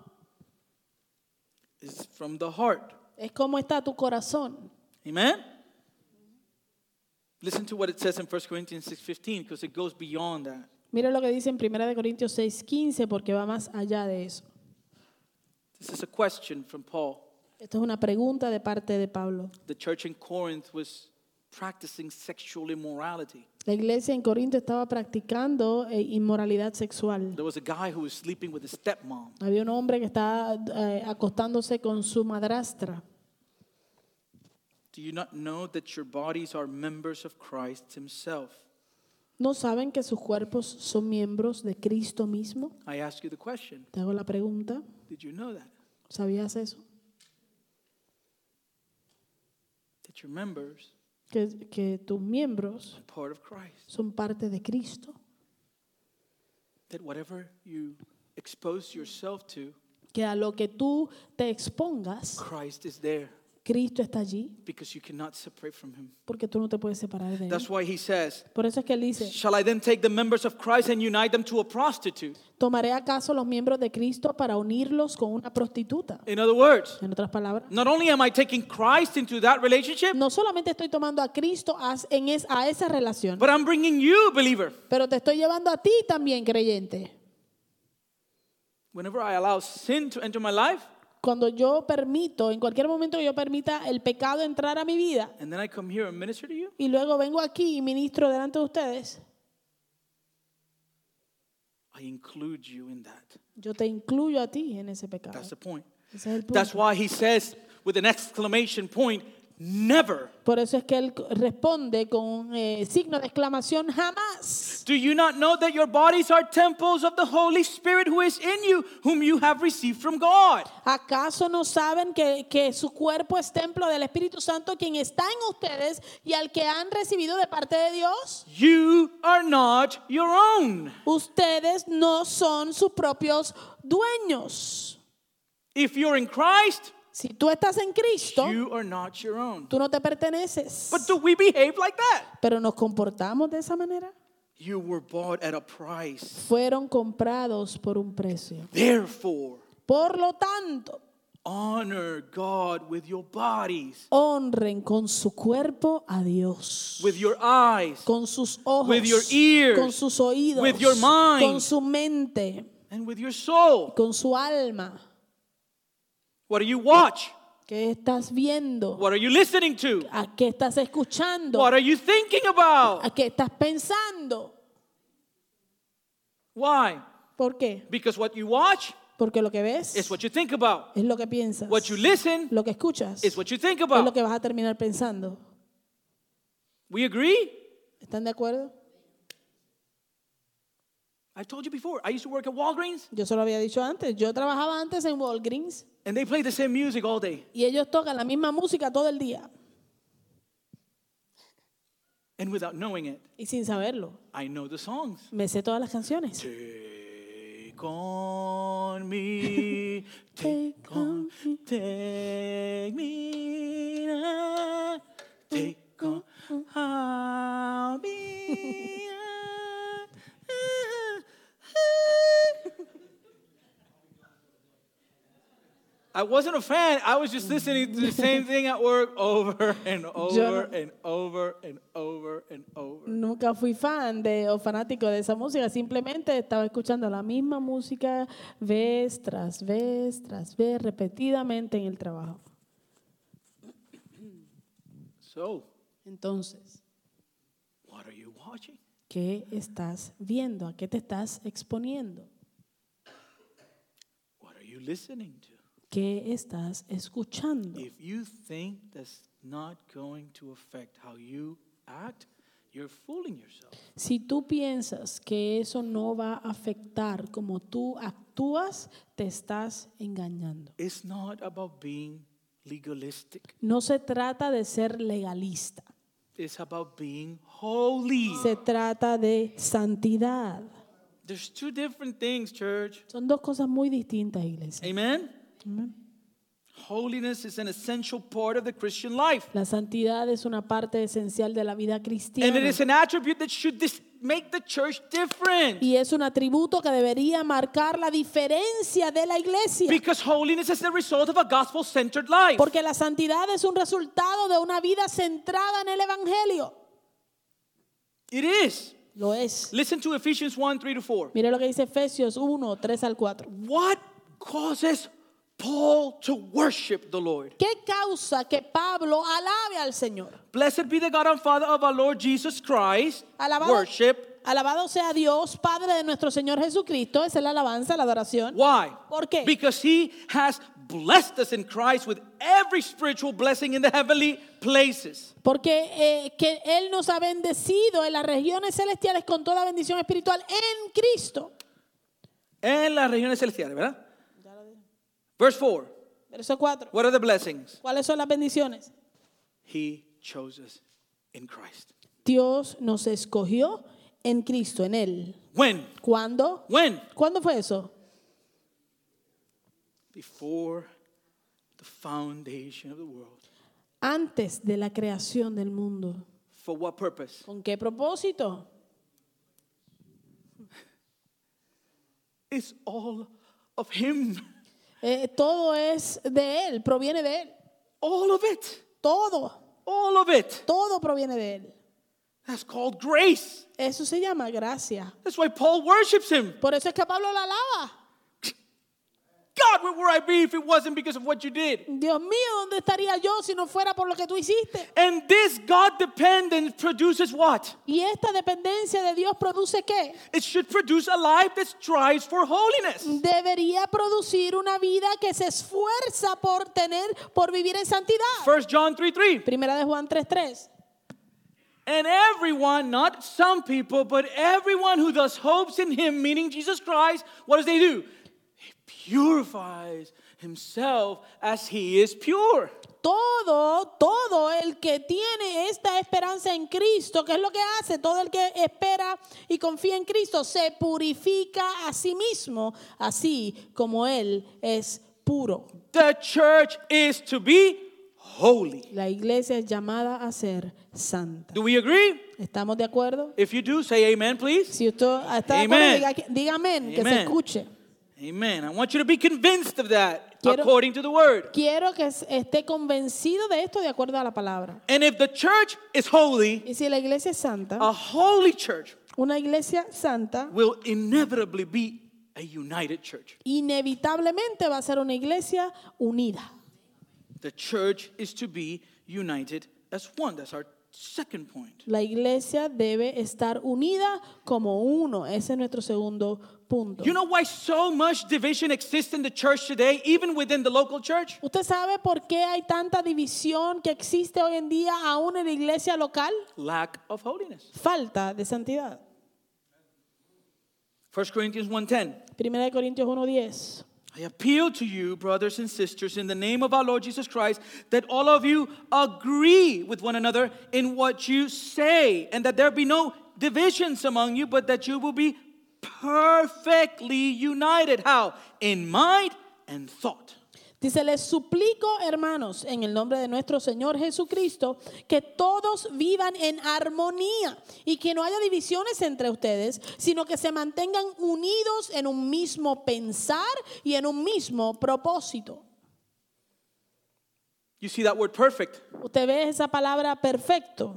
It's from the heart. Es como está tu corazón. Amen. Listen to what it says in 1 Corinthians 6:15 because it goes beyond that. Mira lo que dice en 1 de Corintios 6:15 porque va más allá de eso. This is a question from Paul. Esto es una pregunta de parte de Pablo. The church in Corinth was practicing sexual immorality. La iglesia en Corinto estaba practicando eh, inmoralidad sexual. There was a guy who was sleeping with his stepmom. Había un hombre que estaba eh, acostándose con su madrastra. Do you not know that your bodies are members of Christ himself? ¿No saben que sus cuerpos son miembros de Cristo mismo? I ask you the question. Te hago la pregunta. Did you know that? ¿Sabías eso? That your members Que, que tus miembros are part of Christ. son parte de Cristo. That whatever you expose yourself to, Que a lo que tú te expongas, Christ is there Cristo está allí, because you cannot separate from him. porque tú no te puedes separar de That's él. why he says, Por eso es que él dice, Shall I then take the members of Christ and unite them to a prostitute? ¿tomaré acaso los miembros de Cristo para unirlos con una prostituta? In other words, En otras palabras, not only am I taking Christ into that relationship, no solamente estoy tomando a Cristo a, en es- a esa relación, but I'm bringing you, believer. pero te estoy llevando a ti también, creyente. Whenever I allow sin to enter my life, Cuando yo permito, en cualquier momento que yo permita el pecado entrar a mi vida and then I come here and minister to you, y luego vengo aquí y ministro delante de ustedes, I include you in that. yo te incluyo a ti en ese pecado. That's the point. Ese es el punto. That's why he says with an exclamation point, never. Por eso es que él responde con un eh, signo de exclamación, jamás. Do you not know that your bodies are temples of the Holy Spirit who is in you, whom you have received from God? ¿Acaso no saben que, que su cuerpo es templo del Espíritu Santo, quien está en ustedes y al que han recibido de parte de Dios? You are not your own. Ustedes no son sus propios dueños. If you're in Christ, Si tú estás en Cristo, you are not your own. tú no te perteneces. But do we behave like that? Pero nos comportamos de esa manera. You were bought at a price. Fueron comprados por un precio. Therefore, Por lo tanto, honor God with your bodies, honren con su cuerpo a Dios. with your eyes, con sus ojos, With your ears, con sus oídos, with your mind. con su mente, and with your soul. con su alma. What do you watch? ¿Qué estás viendo? What are you listening to? ¿A qué estás escuchando? What are you thinking about? ¿A qué estás pensando? Why? ¿Por qué? Because what you watch Porque lo que ves is what you think about. es lo que piensas. What you listen Lo que escuchas is what you think es lo about. que vas a terminar pensando. We agree? ¿Están de acuerdo? I told you before, I used to work at Walgreens Yo se lo había dicho antes. Yo trabajaba antes en Walgreens and they play the same music all day. y ellos tocan la misma música todo el día And without knowing it, y sin saberlo. I know the songs. Me sé todas las canciones. Take on me, take on, me. take me, now, take on, I'll I wasn't a fan. I was just listening to the same thing at work over and over and over and over and over. Nunca fui fan de o fanático de esa música, simplemente estaba escuchando la misma música vez tras vez tras vez repetidamente en el trabajo. So, Entonces, what are you watching? ¿qué estás viendo? ¿A qué te estás exponiendo? What are you listening to? ¿Qué estás escuchando? If you think that's not going to affect how you act, you're fooling yourself. Si tú piensas que eso no va a afectar como tú actúas, te estás engañando. It's not about being legalistic. No se trata de ser legalista, It's about being holy. se trata de santidad. There's two different things, church. Son dos cosas muy distintas, iglesia. Amen? Holiness is an essential part of the Christian life. La santidad es una parte esencial de la vida And it cristiana is an attribute that should make the church different. y es un atributo que debería marcar la diferencia de la iglesia. Because holiness is the result of a gospel centered life. Porque la santidad es un resultado de una vida centrada en el Evangelio. It is. Lo es. Listen to Ephesians 1 3 to 4. Mire lo que dice Efesios 1, 3 al 4. What causes Paul to worship the Lord? ¿Qué causa que Pablo alabe al Señor? Blessed be the God and Father of our Lord Jesus Christ. Alabado, Worship. alabado sea Dios, Padre de nuestro Señor Jesucristo. Esa es la alabanza, la adoración. Why? ¿Por qué? Because he has blessed us in Christ with every spiritual blessing in the heavenly places. Porque eh, que Él nos ha bendecido en las regiones celestiales con toda bendición espiritual en Cristo. En las regiones celestiales, ¿verdad? Verse 4. Verso 4. What are the blessings? ¿Cuáles son las bendiciones? He chose us in Christ. Dios nos escogió en Cristo, en Él. When? ¿Cuándo? When? ¿Cuándo fue eso? Before the foundation of the world. Antes de la creación del mundo. For what purpose? ¿Con qué propósito? It's all of Him. Eh, todo es de Él, proviene de Él. All of it. Todo, All of it. todo proviene de Él. That's called grace. Eso se llama gracia. That's why Paul worships Him. Por eso es que Pablo la alaba. God, where would I be if it wasn't because of what you did? Dios mío, ¿dónde estaría yo si no fuera por lo que tú hiciste? And this God dependence produces what? Y esta dependencia de Dios produce qué? It should produce a life that strives for holiness. Debería producir una vida que se esfuerza por tener, por vivir en santidad. 1 John 3 3. Primera de Juan 3:3. And everyone, not some people, but everyone who thus hopes in him, meaning Jesus Christ, what does they do? Purifies himself as he is pure. Todo, todo el que tiene esta esperanza en Cristo, ¿qué es lo que hace? Todo el que espera y confía en Cristo se purifica a sí mismo, así como Él es puro. The church is to be holy. La iglesia es llamada a ser santa. Do we agree? ¿Estamos de acuerdo? If you do, say amen, please. Si usted está de acuerdo, diga, que- diga amén, que se escuche. Amen. I want you to be convinced of that Quiero- according to the word. Quiero que esté convencido de esto de acuerdo a la palabra. And if the church is holy, Y si la iglesia es santa, a holy church una iglesia santa will inevitably be a united church. inevitablemente va a ser una iglesia unida. The church is to be united as one. That's our second point. La iglesia debe estar unida como uno. Ese es nuestro segundo punto. You know why so much division exists in the church today, even within the local church? ¿Usted sabe por qué hay tanta división que existe hoy en día aún en la iglesia local? Lack of holiness. Falta de santidad. 1 Corinthians 1:10. Primera de Corintios 1:10. I appeal to you, brothers and sisters, in the name of our Lord Jesus Christ, that all of you agree with one another in what you say, and that there be no divisions among you, but that you will be perfectly united. How? In mind and thought. Dice, les suplico, hermanos, en el nombre de nuestro Señor Jesucristo, que todos vivan en armonía y que no haya divisiones entre ustedes, sino que se mantengan unidos en un mismo pensar y en un mismo propósito. You see that word perfect? Usted ve esa palabra perfecto.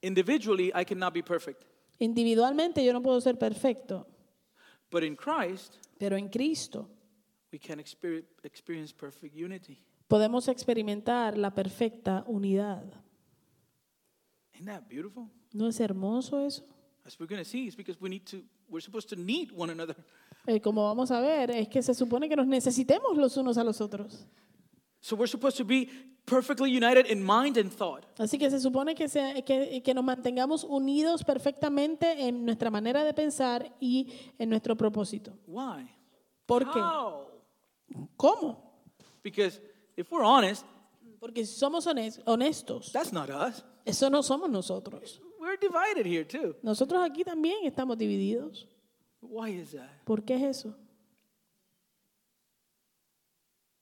Individually, I cannot be perfect. Individualmente yo no puedo ser perfecto, But in Christ, pero en Cristo we can experience, experience perfect unity. podemos experimentar la perfecta unidad. Isn't that beautiful? ¿No es hermoso eso? As we're going to see, it's because we need to, we're supposed to need one another. Eh, como vamos a ver, es que se supone que nos necesitemos los unos a los otros. So we're supposed to be perfectly united in mind and thought. Así que se supone que, se- que, que nos mantengamos unidos perfectamente en nuestra manera de pensar y en nuestro propósito. Why? ¿Por qué? How? ¿Cómo? Because if we're honest, Porque si somos hones- honestos, that's not us. eso no somos nosotros. We're divided here too. Nosotros aquí también estamos divididos. Why is that? ¿Por qué es eso?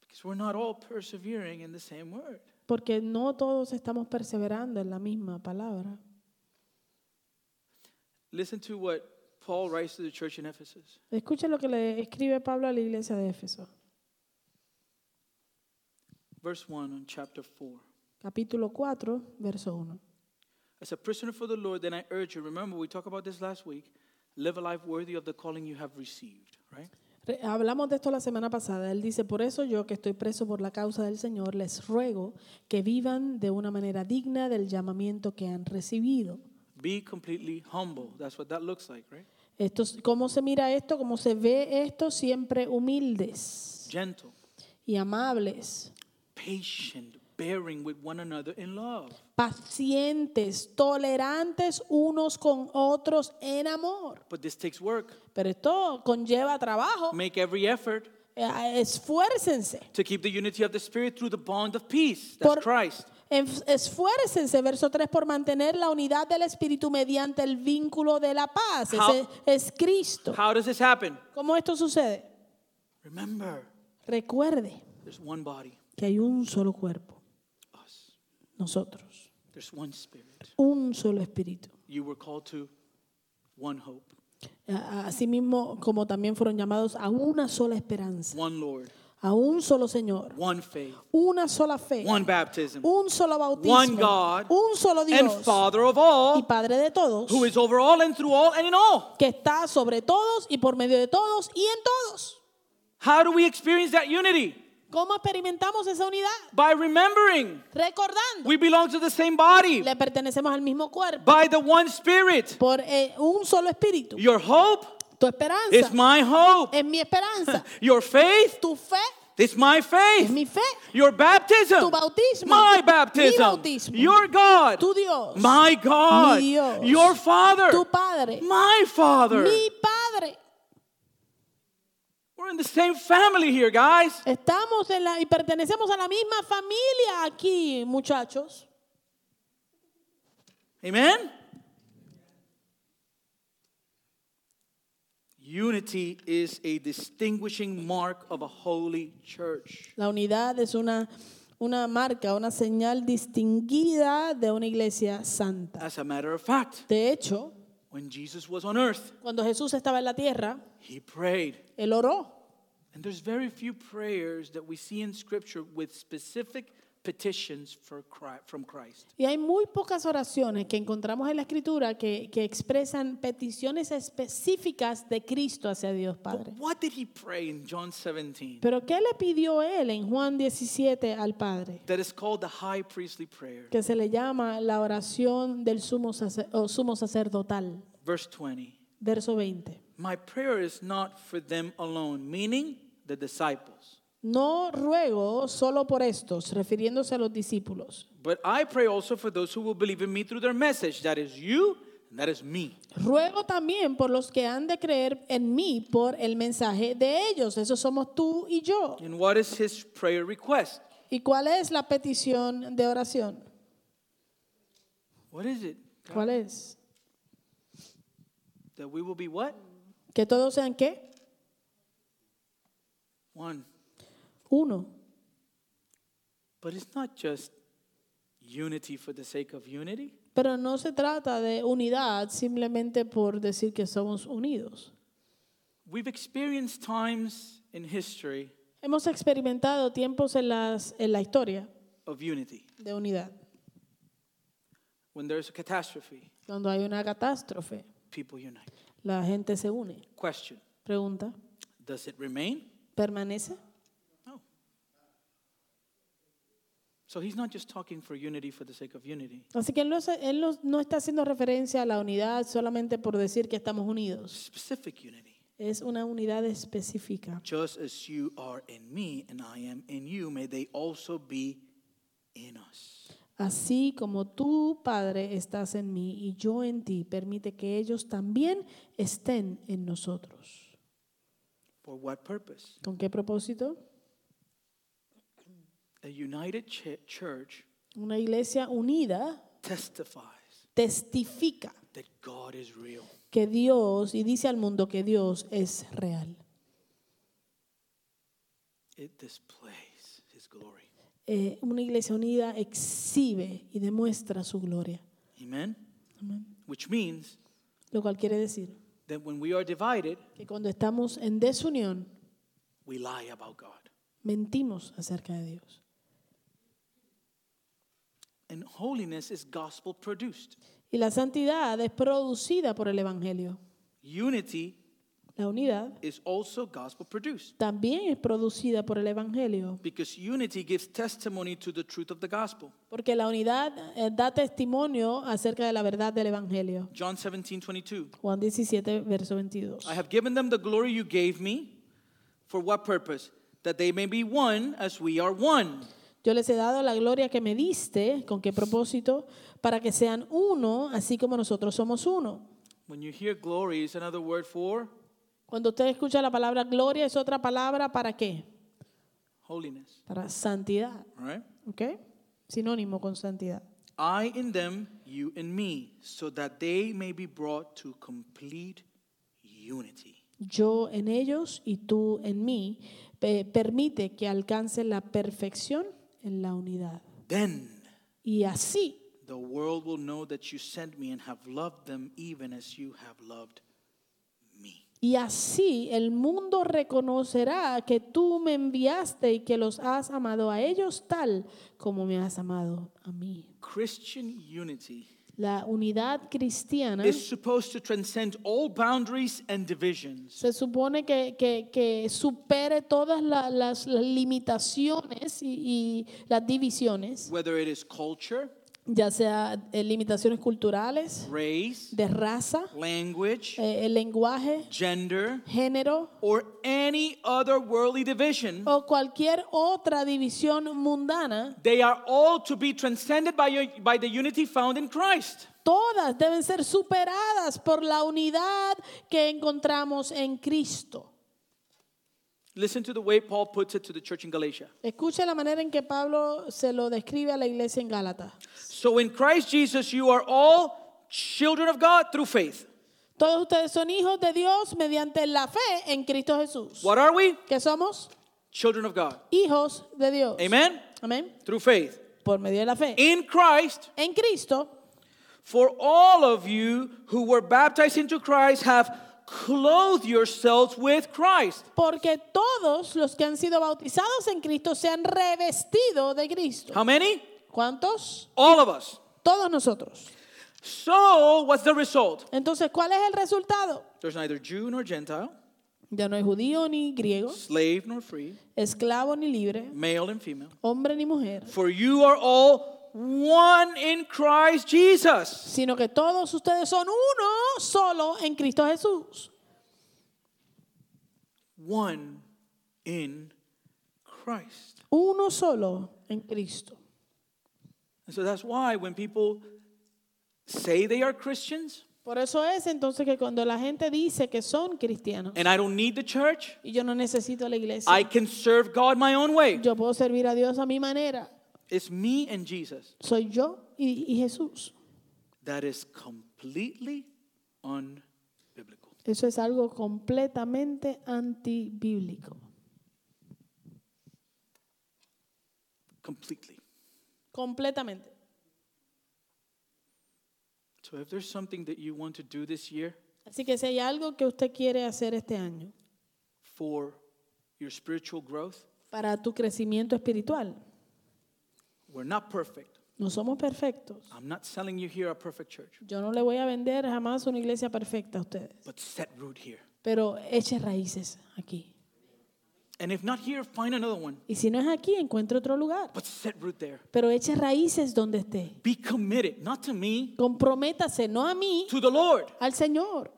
Because we're not all persevering in the same word. Porque no todos estamos perseverando en la misma palabra. Listen to what Paul writes to the church in Ephesus. Escuchen lo que le escribe Pablo a la iglesia de Éfeso, Verse 1 on chapter 4. capítulo 4, verso 1. As a prisoner for the Lord, then I urge you, remember we talked about this last week, live a life worthy of the calling you have received, right? Hablamos de esto la semana pasada. Él dice, por eso yo que estoy preso por la causa del Señor, les ruego que vivan de una manera digna del llamamiento que han recibido. Be completely humble. That's what that looks like, right? Esto, es- ¿Cómo se mira esto? ¿Cómo se ve esto? Siempre humildes Gentle, y amables, patient, bearing with one another in love. pacientes, tolerantes unos con otros en amor. But this takes work. Pero esto conlleva trabajo. Make every effort Eh, Esfuércense. to keep the unity of the Spirit through the bond of peace. That's Por- Christ. Esfuércense, verso 3, por mantener la unidad del Espíritu mediante el vínculo de la paz. How- Ese es Cristo. How does this happen? ¿Cómo esto sucede? Remember, Recuerde there's one body, que hay un solo cuerpo, nosotros. There's one Spirit. Un solo Espíritu. You were called to one hope, A- a- Asimismo, como también fueron llamados a una sola esperanza, one Lord, a un solo Señor, one faith, una sola fe, one baptism, un solo bautismo, One God un solo and Dios Father of y Padre de todos, who is over all and through all and in all. que está sobre todos y por medio de todos y en todos. How do we experience that unity? ¿Cómo experimentamos esa unidad? By remembering Recordando, we belong to the same body, le pertenecemos al mismo cuerpo, by the one Spirit. por eh, un solo espíritu. Your hope Tu esperanza is my hope. es mi esperanza. Your faith Tu fe is my es faith. mi fe. Your baptism, Tu bautismo, my baptism. mi bautismo. Your God, Tu Dios, my God. Mi Dios. Your Father, tu Padre, my Father. mi Padre. We're in the same family here, guys. Estamos en la y pertenecemos a la misma familia aquí, muchachos. Amen? Unity is a distinguishing mark of a holy church. La unidad es una, una marca, una señal distinguida de una iglesia santa. As a matter of fact, De hecho, when Jesus was on earth, cuando Jesús estaba en la tierra, he prayed. él oró. And there's very few prayers that we see in Scripture with specific petitions for Christ, from Christ. Y hay muy pocas oraciones que encontramos en la Escritura que, que expresan peticiones específicas de Cristo hacia Dios Padre. But what did he pray in John 17? Pero ¿qué le pidió él en Juan 17 al Padre? That is called the high priestly prayer. Que se le llama la oración del sumo, sacer- o sumo sacerdotal. Verse 20. Verso 20. My prayer is not for them alone, meaning the disciples. No ruego solo por estos, refiriéndose a los discípulos. But I pray also for those who will believe in me through their message. That is you, and that is me. Ruego también por los que han de creer en mí por el mensaje de ellos. Esos somos tú y yo. And what is his prayer request? ¿Y cuál es la petición de oración? What is it? ¿Cuál es? That we will be what? Que todos sean qué? One. Uno. But it's not just unity for the sake of unity. Pero no se trata de unidad simplemente por decir que somos unidos. We've experienced times in history Hemos experimentado tiempos en, las, en la historia of unity. de unidad. When there's a catastrophe, Cuando hay una catástrofe, people unite. la gente se une. Question Pregunta, Does it remain? ¿permanece? No. So he's not just talking for unity for the sake of unity. Así que él, no, él no, no está haciendo referencia a la unidad solamente por decir que estamos unidos. Specific unity. Es una unidad específica. Just as you are in me and I am in you, may they also be in us. Así como tú, Padre, estás en mí y yo en ti, permite que ellos también estén en nosotros. For what purpose? ¿Con qué propósito? A united ch- church Una iglesia unida testifies testifica that God is real. que Dios, y dice al mundo que Dios es real. It displays his glory. Eh, una iglesia unida exhibe y demuestra su gloria. Amen? Which means Lo cual quiere decir that when we are divided, que cuando estamos en desunión, we lie about God. mentimos acerca de Dios. And holiness is gospel produced. Y la santidad es producida por el Evangelio. Unity La unidad is also gospel produced también es producida por el Evangelio, because unity gives testimony to the truth of the gospel. porque la unidad eh, da testimonio acerca de la verdad del Evangelio. John 17, 22. Juan 17, verso 22. I have given them the glory you gave me. For what purpose? That they may be one as we are one. Yo les he dado la gloria que me diste, ¿con qué propósito? Para que sean uno, así como nosotros somos uno. When you hear glory, is another word for Cuando usted escucha la palabra gloria, es otra palabra para qué? holiness. Para santidad, All right? ¿ok? Sinónimo con santidad. I in them, you in me, so that they may be brought to complete unity. Yo en ellos y tú en mí, pe- permite que alcancen la perfección en la unidad. Then Y así the world will know that you sent me and have loved them even as you have loved me. Y así el mundo reconocerá que tú me enviaste y que los has amado a ellos tal como me has amado a mí. Christian unity La unidad cristiana is supposed to transcend all boundaries and divisions. se supone que, que- que supere todas la- las, las limitaciones y, y las divisiones, Whether it is culture, ya sea eh, limitaciones culturales, race, de raza, language, eh, el lenguaje, gender, género or any other worldly division, o cualquier otra división mundana, they are all to be transcended by, your, by the unity found in Christ. todas deben ser superadas por la unidad que encontramos en Cristo. Listen to the way Paul puts it to the church in Galatia. Escuche la manera en que Pablo se lo describe a la iglesia en Gálatas. So in Christ Jesus, you are all children of God through faith. Todos ustedes son hijos de Dios mediante la fe en Cristo Jesús. What are we? ¿Qué somos? Children of God. Hijos de Dios. Amen? Amén. Through faith. Por medio de la fe. In Christ, En Cristo, for all of you who were baptized into Christ have clothe yourselves with Christ. Porque todos los que han sido bautizados en Cristo se han revestido de Cristo. How many? ¿Cuántos? All of us. Todos nosotros. So, what's the result? Entonces, ¿cuál es el resultado? There's neither Jew nor Gentile, Ya no hay judío ni griego, slave nor free, esclavo ni libre, male and female. hombre ni mujer, For you are all one in Christ Jesus. sino que todos ustedes son uno solo en Cristo Jesús. One in Christ. Uno solo en Cristo. And so that's why when people say they are Christians Por eso es entonces que cuando la gente dice que son cristianos and I don't need the church, y yo no necesito la iglesia, I can serve God my own way. yo puedo servir a Dios a mi manera. It's me and Jesus. Soy yo y, y Jesús. That is completely unbiblical. Eso es algo completamente antibíblico. Completely. Completamente. So if there's something that you want to do this year Así que si hay algo que usted quiere hacer este año for your spiritual growth, para tu crecimiento espiritual, we're not perfect. no somos perfectos. I'm not selling you here a perfect church, Yo no le voy a vender jamás una iglesia perfecta a ustedes, but set root here. pero eche raíces aquí. And if not here, find another one, Y si no es aquí, encuentre otro lugar, but set root there. pero eche raíces donde esté. Be committed, not to me, Comprométase no a mí, to the Lord. al Señor.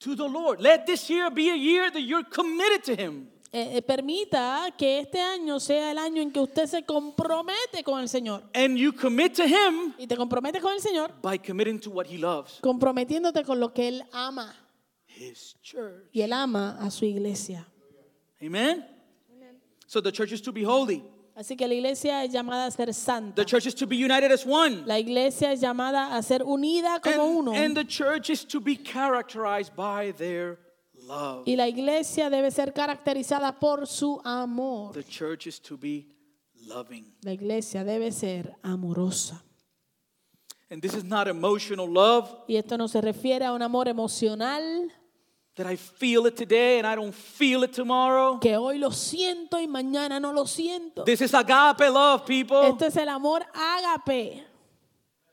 To the Lord. Let this year be a year that you're committed to Him. Eh, eh, permita que este año sea el año en que usted se compromete con el Señor. And you commit to Him Y te comprometes con el Señor by committing to what He loves comprometiéndote con lo que Él ama. His church. Y Él ama a su iglesia. Amen? So the church is to be holy, Así que la iglesia es llamada a ser santa. the church is to be united as one. La iglesia es llamada a ser unida como And, uno. and the church is to be characterized by their love. Y la iglesia debe ser caracterizada por su amor. The church is to be loving. La iglesia debe ser amorosa. And this is not emotional love Y esto no se refiere a un amor emocional that I feel it today and I don't feel it tomorrow. que hoy lo siento y mañana no lo siento. This is agape love, people. Esto es el amor ágape.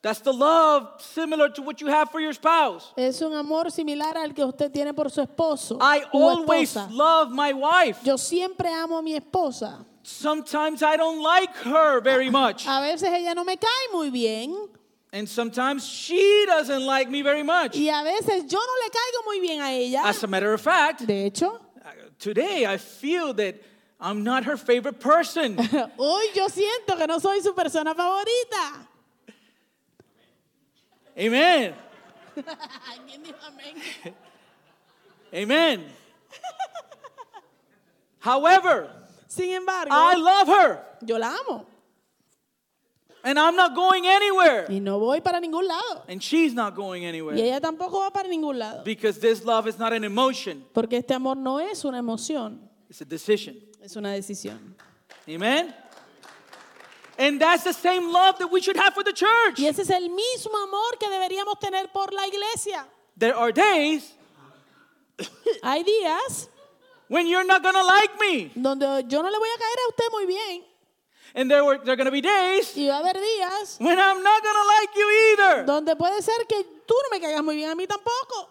That's the love similar to what you have for your spouse. Es un amor similar al que usted tiene por su esposo. I always esposa. love my wife. Yo siempre amo a mi esposa. Sometimes I don't like her very much. A veces ella no me cae muy bien And sometimes she doesn't like me very much. y a veces yo no le caigo muy bien a ella. As a matter of fact, De hecho, uh, today I feel that I'm not her favorite person. hoy yo siento que no soy su persona favorita. Amen. ¿Quién dijo amén? Amen. However, Sin embargo, I love her yo la amo and I'm not going anywhere. y no voy para ningún lado. And she's not going anywhere. Y ella tampoco va para ningún lado. because this love is not an emotion, Porque este amor no es una emoción, it's a decision. es una decisión. Amen. And that's the same love that we should have for the church. Y ese es el mismo amor que deberíamos tener por la iglesia. There are days Hay días when you're not going to like me. donde yo no le voy a caer a usted muy bien. And there were there are going to be days Y va a haber días when I'm not going to like you either. donde puede ser que tú no me caigas muy bien a mí tampoco.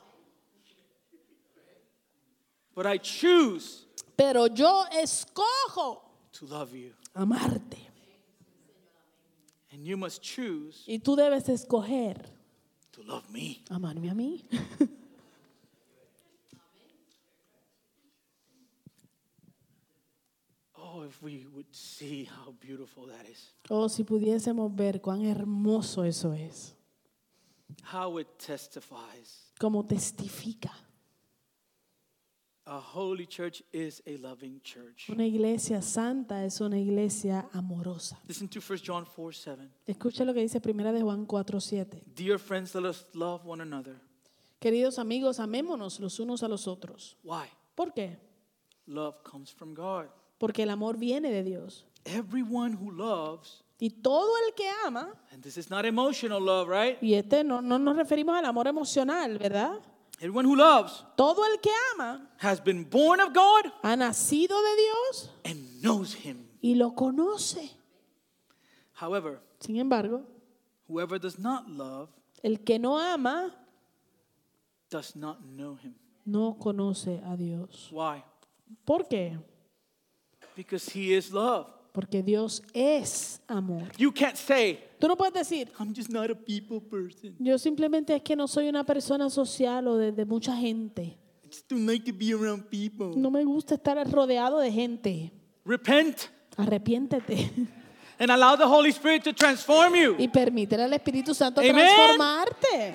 But I choose Pero yo escojo to love you. amarte. And you must choose Y tú debes escoger to love me. amarme a mí. Oh, if we would see how beautiful that is. Oh, si pudiésemos ver cuán hermoso eso es. How it testifies. Como testifica. A holy church is a loving church. Una iglesia santa es una iglesia amorosa. Listen to 1 John 4 7. Escucha lo que dice Primera de Juan 4:7. Dear friends, let us love one another. Queridos amigos, amémonos los unos a los otros. Why? ¿Por qué? Love comes from God. Porque el amor viene de Dios. Everyone who loves Y todo el que ama, and this is not emotional love, right? y este no, no nos referimos al amor emocional, ¿verdad? Everyone who loves Todo el que ama has been born of God ha nacido de Dios and knows Him. y lo conoce. However, Sin embargo, whoever does not love el que no ama does not know Him. no conoce a Dios. Why? ¿Por qué? Because He is love. Porque Dios es amor. You can't say, Tú no puedes decir, I'm just not a people person. yo simplemente es que no soy una persona social o de, de mucha gente. I just don't like to be around people. No me gusta estar rodeado de gente. Repent Arrepiéntete and allow the Holy Spirit to transform you. y permítele al Espíritu Santo Amen. transformarte.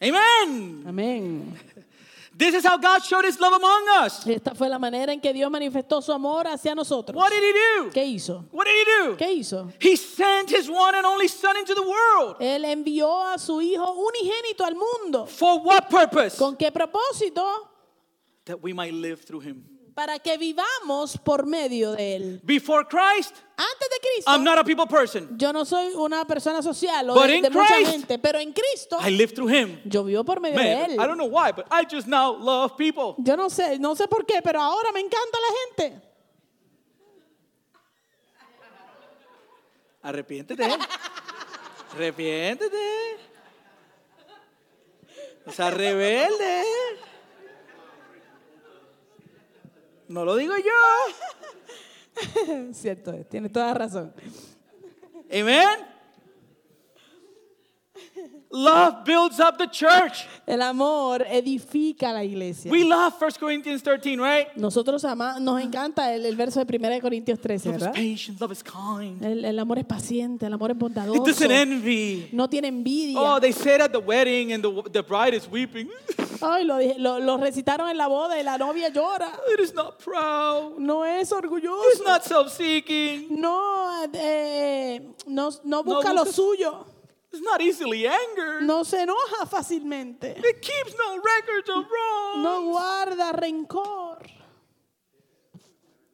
Amen. Amén. This is how God showed His love among us. Esta fue la manera en que Dios manifestó su amor hacia nosotros. What did He do? ¿Qué hizo? What did He do? ¿Qué hizo? He sent His one and only Son into the world. Él envió a su Hijo unigénito al mundo. For what purpose? ¿Con qué propósito? That we might live through Him. Para que vivamos por medio de Él. Before Christ, Antes de Cristo, I'm not a people person. yo no soy una persona social o But de, in de mucha Christ, gente, pero en Cristo I live through Him. yo vivo por medio de Man, Él. I don't know why, but I just now love people. Yo no sé, no sé por qué, pero ahora me encanta la gente. Arrepiéntete. Arrepiéntete. O sea, rebelde. No lo digo yo. Cierto, tiene toda razón. Amen. Love builds up the church. El amor edifica la iglesia. We love 1 Corinthians 13, right? Nosotros ama, nos encanta el, el verso de 1 Corintios 13, Love is ¿verdad? patient, love is kind. El, el amor es paciente, el amor es It bondadoso. doesn't envy. No tiene envidia. Oh, they said at the wedding and the, the bride is weeping. Ay, lo, lo- lo recitaron en la boda y la novia llora. It is not proud. No es It's orgulloso. not self-seeking. No, eh, no, no busca lo busca- suyo. It's not easily angered. No se enoja fácilmente. It keeps no records of wrong. No guarda rencor.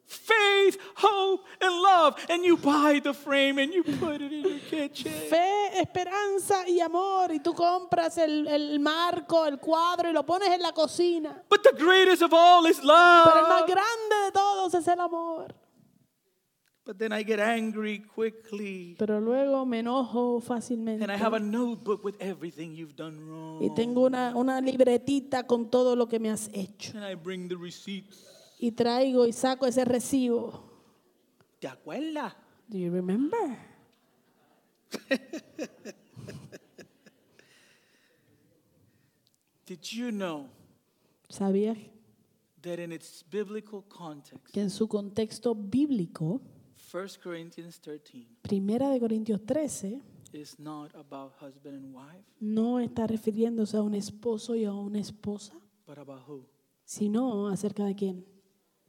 Faith, hope, and love. And you buy the frame and you put it in your kitchen. Fe, esperanza y amor. Y tú compras el, el marco, el cuadro y lo pones en la cocina. But the greatest of all is Pero el más love. grande de todos es el amor. But then I get angry quickly. Pero luego me enojo fácilmente. And I have a notebook with everything you've done Y wrong. tengo una, una libretita con todo lo que me has hecho. And I bring the receipts. Y traigo y saco ese recibo. ¿Te acuerdas? Do you remember? Did you know ¿Sabías that in its biblical context, que en su contexto bíblico, 1 Corinthians 13 Primera de Corintios 13 is not about husband and wife, no está refiriéndose a un esposo y a una esposa, but about who? sino acerca de quién?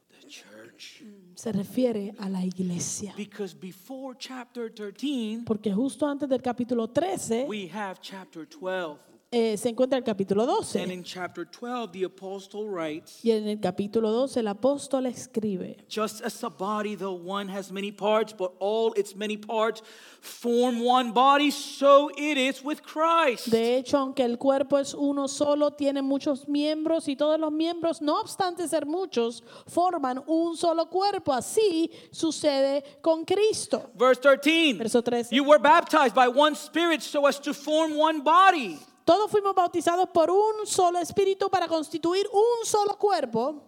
The church. Se refiere a la iglesia. Because before chapter 13, Porque justo antes del capítulo 13 we have chapter 12. Eh, se encuentra el capítulo And 12. in chapter 12, the apostle writes, Y en el capítulo 12 el apóstol escribe, Just as a body, though one has many parts, but all its many parts form one body, so it is with Christ. De hecho, aunque el cuerpo es uno solo, tiene muchos miembros y todos los miembros, no obstante ser muchos, forman un solo cuerpo. Así sucede con Cristo. Verse 13. Verso 13. You were baptized by one spirit so as to form one body. Todos fuimos bautizados por un solo espíritu para constituir un solo cuerpo,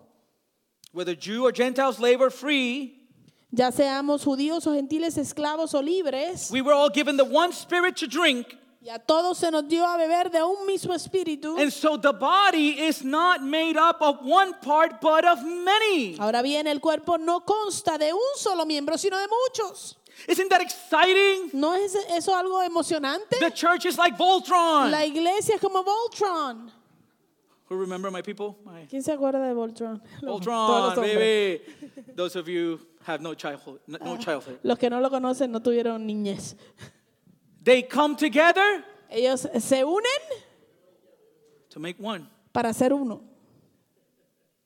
Whether Jew or Gentile, slave or free, ya seamos judíos o gentiles, esclavos o libres. we were all given the one spirit to drink. Y a todos se nos dio a beber de un mismo espíritu. And so the body is not made up of one part, but of many. Ahora bien, el cuerpo no consta de un solo miembro, sino de muchos. Isn't that exciting? ¿No es eso algo emocionante? The church is like Voltron. La iglesia es como Voltron. Who remember my people? My ¿Quién se acuerda de Voltron? Voltron, baby. Those of you have no childhood, no childhood. Los que no lo conocen no tuvieron niñez. They come together Ellos se unen to make one. para ser uno.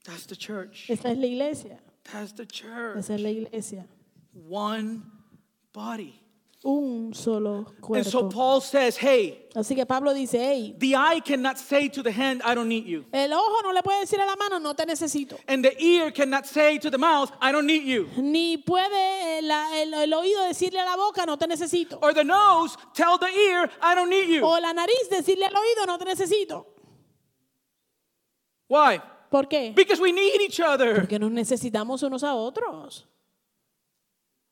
That's the church. Esta es la iglesia. That's the church. Esa es la iglesia. One body. Un solo And so cuerpo. Paul says, hey, Así que Pablo dice, hey, the eye cannot say to the hand, I don't need you. el ojo no le puede decir a la mano, no te necesito. And the ear cannot say to the mouth, I don't need you. Ni puede eh, la- el, el oído decirle a la boca, no te necesito. Or the nose tell the ear, I don't need you. O la nariz decirle al oído, no te necesito. Why? ¿Por qué? Because we need each other. Porque nos necesitamos unos a otros.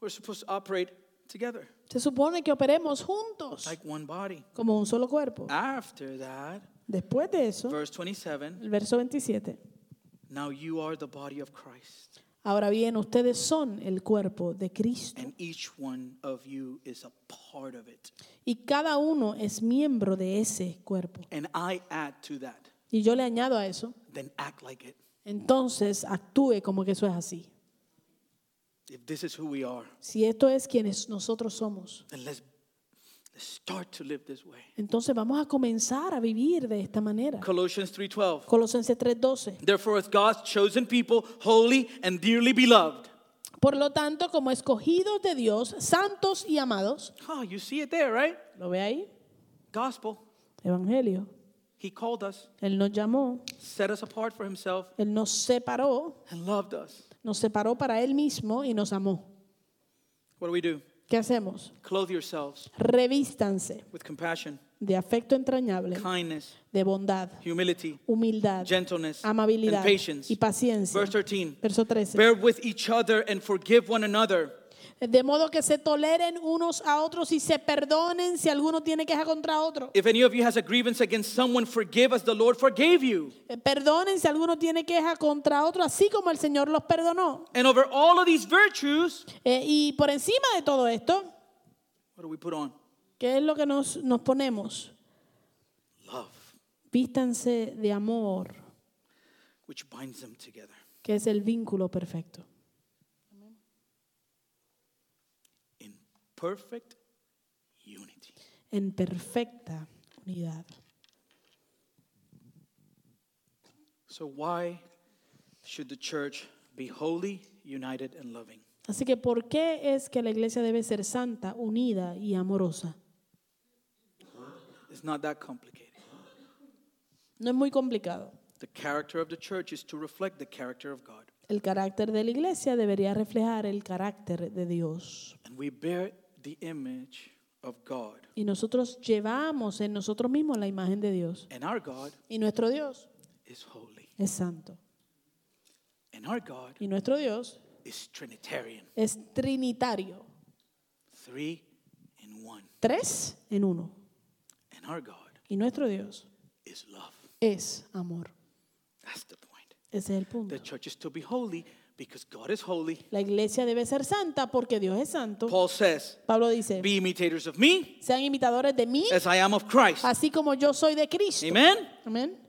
We're supposed to operate together Se supone que operemos juntos, like one body. como un solo cuerpo. After that, Después de eso, verse 27, el verso 27. now you are the body of Christ, Ahora bien, ustedes son el cuerpo de Cristo and each one of you is a part of it. y cada uno es miembro de ese cuerpo. And I add to that, Y yo le añado a eso, then act like it. entonces actúe como que eso es así. If this is who we are, Si esto es quienes nosotros somos, then let's, let's start to live this way. entonces vamos a comenzar a vivir de esta manera. Colossians 3:12. Colosenses 3:12. Therefore, as God's chosen people, holy and dearly beloved. Por lo tanto, como escogidos de Dios, santos y amados, Oh, you see it there, right? ¿lo ve ahí? Gospel. Evangelio. He called us, Él nos llamó, set us apart for himself, Él nos separó, and loved us. Nos separó para Él mismo y nos amó. What do we do? ¿Qué hacemos? Clothe yourselves Revístanse with compassion, de afecto entrañable, kindness, de bondad, humility, humildad, gentleness, amabilidad and patience. y paciencia. Verse 13. Verso 13. Bear with each other and forgive one another. De modo que se toleren unos a otros y se perdonen si alguno tiene queja contra otro. If any of you has a grievance against someone, forgive as the Lord forgave you. Eh, Perdonen si alguno tiene queja contra otro, así como el Señor los perdonó. And over all of these virtues, Eh, y por encima de todo esto, what do we put on? ¿qué es lo que nos, nos ponemos? Love, Vístanse de amor, which binds them together. que es el vínculo perfecto. Perfect unity. en perfecta unidad. So, why should the church be holy, united, and loving? Así que, ¿por qué es que la iglesia debe ser santa, unida y amorosa? It's not that complicated. No es muy complicado. The character of the church is to reflect the character of God. El carácter de la iglesia debería reflejar el carácter de Dios. And we bear the image of God. Y nosotros llevamos en nosotros mismos la imagen de Dios. And our God Y nuestro Dios is holy. es santo. And our God Y nuestro Dios is Trinitarian. es trinitario. Three in one. Tres en uno. And our God Y nuestro Dios is love. es amor. That's the point. Ese es el punto. The church is to be holy because God is holy. La iglesia debe ser santa porque Dios es santo. Paul says, Pablo dice, Be imitators of me sean imitadores de mí, as I am of Christ. así como yo soy de Cristo. Amen? Amén.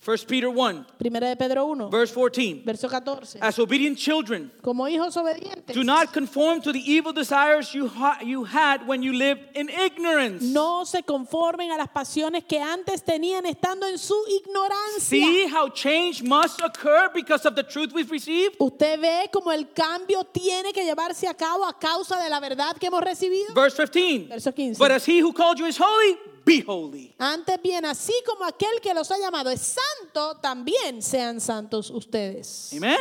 1 Peter 1, Primera de Pedro 1, verse 14. verso 14. As obedient children, Como hijos obedientes, do not conform to the evil desires you, ha- you had when you lived in ignorance. no se conformen a las pasiones que antes tenían estando en su ignorancia. See how change must occur because of the truth we've received? Usted ve como el cambio tiene que llevarse a cabo a causa de la verdad que hemos recibido. Verse 15. Verso 15. But as he who called you is holy, be holy. Antes bien, así como aquel que los ha llamado es santo, también sean santos ustedes. Amen?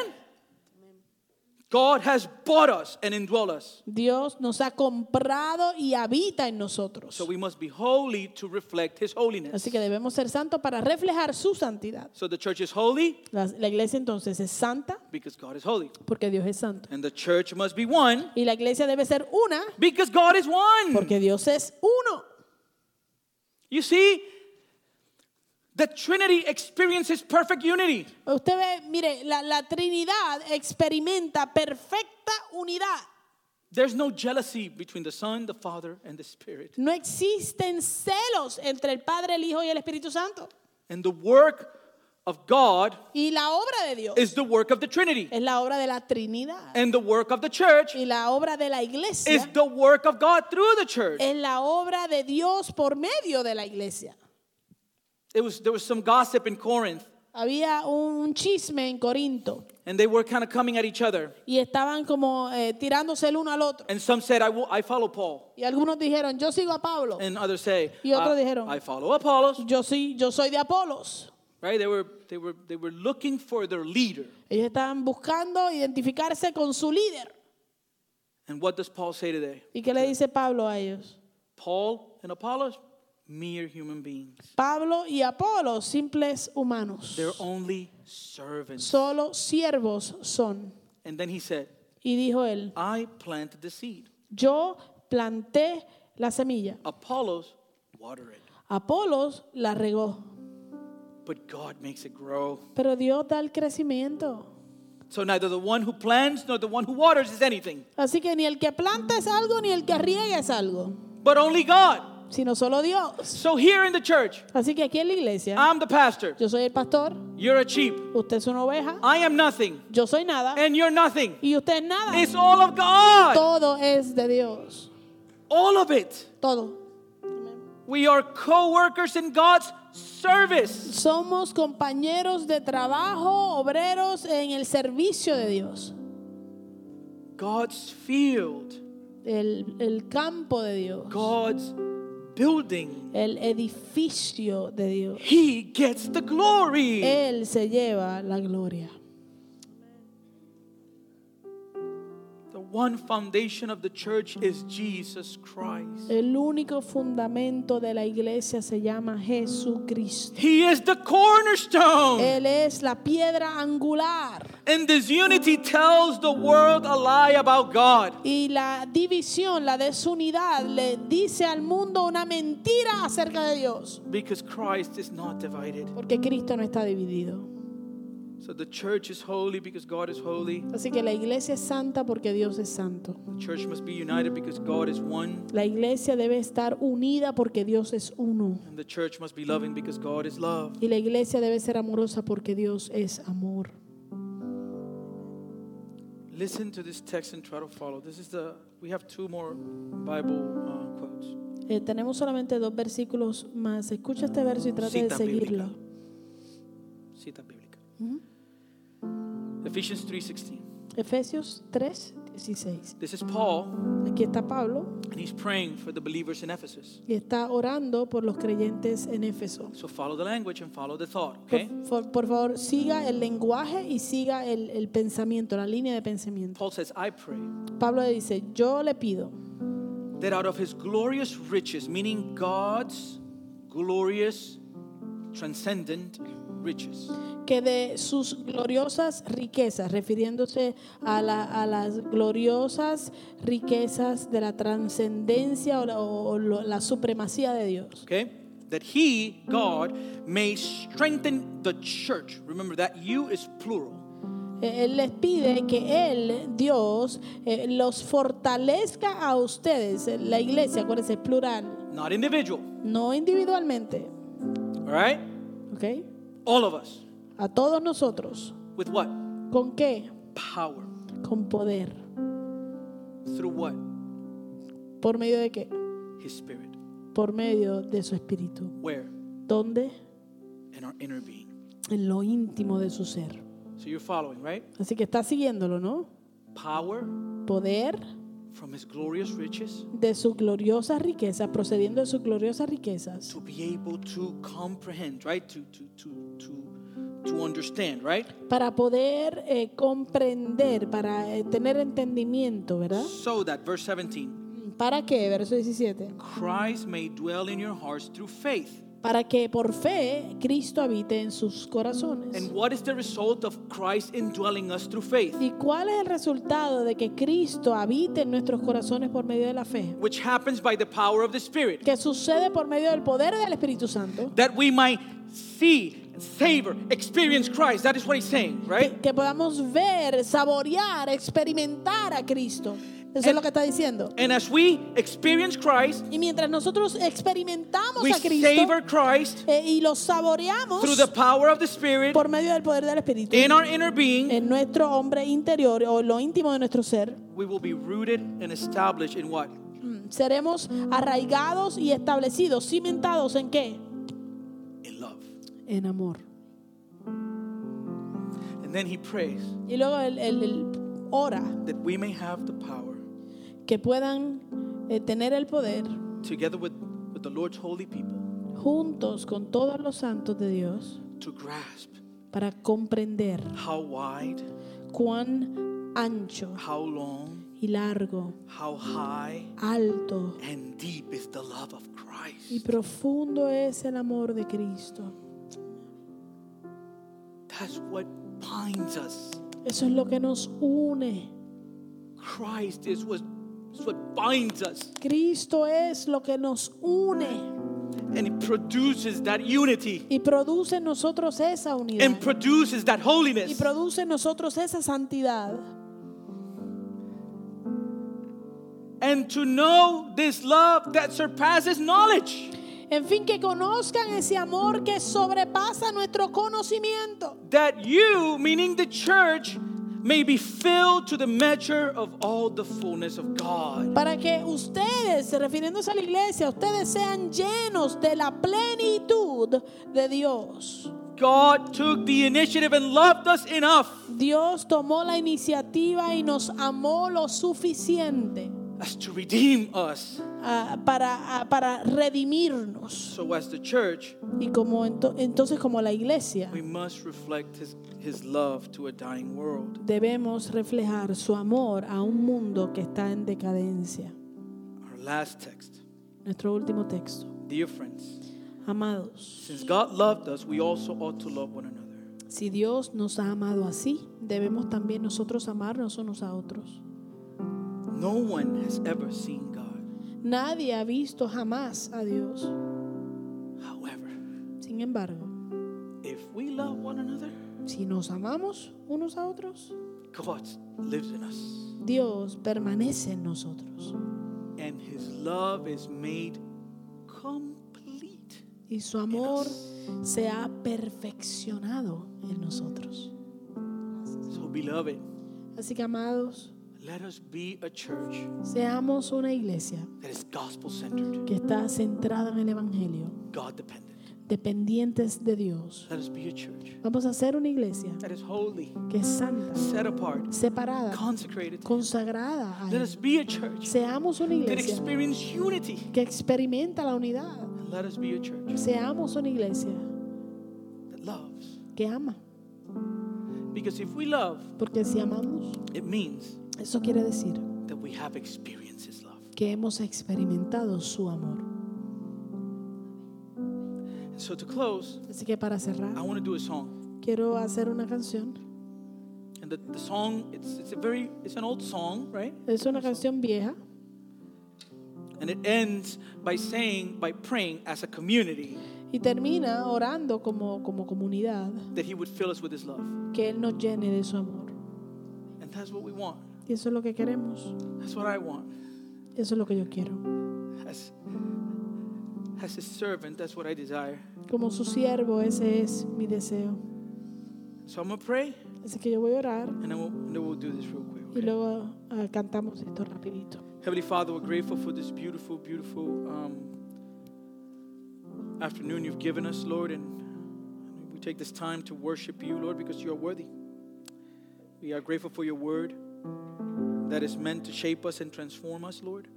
God has bought us and indwell us. Dios nos ha comprado y habita en nosotros. So we must be holy to reflect his holiness. Así que debemos ser santos para reflejar su santidad. So the church is holy La, la iglesia entonces es santa because God is holy. porque Dios es santo. And the church must be one Y la iglesia debe ser una because God is one. porque Dios es uno. You see, the Trinity experiences perfect unity. Usted ve, mire, la, la Trinidad experimenta perfecta unidad. There's no jealousy between the Son, the Father, and the Spirit. No existen celos entre el Padre, el Hijo y el Espíritu Santo. And the work of God Y la obra de Dios is the work of the Trinity. es la obra de la Trinidad. And the work of the church Y la obra de la is the work of God through the church. es la obra de Dios por medio de la iglesia. It was, there was some gossip in Corinth. había un chisme en Corinto and they were kind of coming at each other. y estaban como eh, tirándose el uno al otro. And some said, I, will, I follow Paul. Y algunos dijeron, yo sigo a Pablo, And others say, Y otros "I- dijeron- I follow Apollos. yo, sí, yo soy de Apolos. Right? They were, they, were, they were looking for their leader. Ellos estaban buscando identificarse con su líder. And what does Paul say today? ¿Y qué le dice Pablo a ellos? Paul and Apollos, mere human beings. Pablo y Apolos, simples humanos. They're only servants. Solo siervos son. And then he said, Y dijo él, I planted the seed. yo planté la semilla, Apollos water it. Apolos la regó, But God makes it grow. pero Dios da el crecimiento. So neither the one who plants nor the one who waters is anything, Así que ni el que planta es algo, ni el que riega es algo, but only God. sino solo Dios. So here in the church, Así que aquí en la iglesia, I'm the pastor. yo soy el pastor, You're a sheep. usted es una oveja, I am nothing. yo soy nada, And you're nothing. y usted es nada. It's all of God. Todo es de Dios, All of it. todo. We are co workers in God's service. Somos compañeros de trabajo, obreros en el servicio de Dios, God's field, el, el campo de Dios, God's building. el edificio de Dios. He gets the glory. Él se lleva la gloria. One foundation of the church is Jesus Christ. El único fundamento de la iglesia se llama Jesucristo. He is the cornerstone. Él es la piedra angular. And this unity tells the world a lie about God. Y la división, la desunidad, le dice al mundo una mentira acerca de Dios. Because Christ is not divided. Porque Cristo no está dividido. So the church is holy because God is holy. Así que la iglesia es santa porque Dios es santo. The church must be united because God is one. La iglesia debe estar unida porque Dios es uno. And the church must be loving because God is love. Y la iglesia debe ser amorosa porque Dios es amor. Listen to this text and try to follow. This is the we have two more Bible uh, quotes. Eh, tenemos solamente dos versículos más. Escucha este verso y trata de seguirlo. bíblica. Cita bíblica. Ephesians 3:16. Efesios 3, 16. This is Paul Aquí está Pablo and he's praying for the believers in Ephesus. y está orando por los creyentes en Éfeso. So follow the language and follow the thought, okay? por- por favor, siga el lenguaje y siga el, el pensamiento, la línea de pensamiento. Paul says, "I pray Pablo le dice, yo le pido that out of his glorious riches, meaning God's glorious transcendent riches, que de sus gloriosas riquezas, refiriéndose a, la- a las gloriosas riquezas de la trascendencia o, la, o lo- la supremacía de Dios, okay? That he, God, may strengthen the church. Remember that you is plural. Eh, Él les pide que Él, Dios, eh, los fortalezca a ustedes, eh, la iglesia, acuérdense, plural, not individual. no individualmente, All right? ¿ok? All of us. A todos nosotros. With what? ¿Con qué? Power. Con poder. Through what? ¿Por medio de qué? His spirit. Por medio de su espíritu. Where? ¿Dónde? In our inner being. En lo íntimo de su ser. So you're following, right? Así que está siguiéndolo, ¿no? Power Poder from his glorious riches de sus gloriosas riquezas, procediendo de sus gloriosas riquezas, to be able to comprehend, right? To to to to to understand, right? para poder eh, comprender, para eh, tener entendimiento, ¿verdad? So that verse 17, ¿Para qué? Verso 17. Christ may dwell in your hearts through faith. Para que por fe Cristo habite en sus corazones. And what is the result of Christ indwelling us through faith? ¿Y cuál es el resultado de que Cristo habite en nuestros corazones por medio de la fe? Which happens by the power of the Spirit. Que sucede por medio del poder del Espíritu Santo. That we might see, savor, experience Christ. That is what he's saying, right? Que, que podamos ver, saborear, experimentar a Cristo. Eso es lo que está diciendo. And as we experience Christ, Y mientras nosotros experimentamos we a Cristo savor Christ eh, y lo saboreamos through the power of the Spirit por medio del poder del Espíritu in our inner being, en nuestro hombre interior o lo íntimo de nuestro ser, we will be rooted and established in what? mm, seremos arraigados y establecidos, cimentados en qué? In love. En amor. And then he prays Y luego él, él- él ora that we may have the power, que puedan eh, tener el poder together with, with the Lord's holy people, juntos con todos los santos de Dios to grasp para comprender how wide, cuán ancho how long, y largo, how high, alto and deep is the love of y Christ. profundo es el amor de Cristo. That's what binds us. Eso es lo que nos une. Christ is what, is what binds us. Cristo es lo que nos une And it produces that unity y produce en nosotros esa unidad and produces that holiness. y produce en nosotros esa santidad. And to know this love that surpasses knowledge. En fin, que conozcan ese amor que sobrepasa nuestro conocimiento. That you, meaning the church, may be filled to the measure of all the fullness of God. Para que ustedes, refiriéndose a la iglesia, ustedes sean llenos de la plenitud de Dios. God took the initiative and loved us enough Dios tomó la iniciativa y nos amó lo suficiente as to redeem us. ah, para, ah, para redimirnos. So, as the church, Y como ento- entonces como la iglesia we must reflect His, his love to a dying world. debemos reflejar su amor a un mundo que está en decadencia. Our last text. Nuestro último texto. Dear friends, Amados, since God loved us, we also ought to love one another. si Dios nos ha amado así, debemos también nosotros amarnos unos a otros. No one has ever seen God. Nadie ha visto jamás a Dios. However, Sin embargo, if we love one another, si nos amamos unos a otros, God lives in us. Dios permanece en nosotros. And his love is made complete. Y su amor se ha perfeccionado en nosotros. So, beloved, Así que, amados, let us be a church seamos una iglesia that is gospel centered, que está centrada en el Evangelio, God dependent. dependientes de Dios. Let us be a church Vamos a ser una iglesia that is holy, que es santa, set apart, separada, consecrated. consagrada a Let Él. us be a church Seamos una that iglesia experience unity. que experimenta la unidad. Let us be a church Seamos una iglesia that loves. que ama. Because if we love, Porque si amamos, it means eso quiere decir that we have experienced His love. que hemos experimentado su amor. And so to close, Así que para cerrar, I want to do a song. quiero hacer una canción. And the, the song, it's, it's a very, it's an old song, right? Es una canción vieja And it ends by saying, by praying as a community y termina orando como, como comunidad that He would fill us with His love. que Él nos llene de su amor. And that's what we want. Y eso es lo que queremos. That's what I want. Eso es lo que yo quiero. As, as His servant, that's what I desire. Como su siervo, ese es mi deseo. So I'm to pray, Así que yo voy a orar and then we'll, then we'll do this real quick. y luego ah, cantamos esto rapidito. Heavenly Father, we're grateful for this beautiful, beautiful um, afternoon you've given us, Lord. And we take this time to worship you, Lord, because you are worthy. We are grateful for your word that is meant to shape us and transform us, Lord.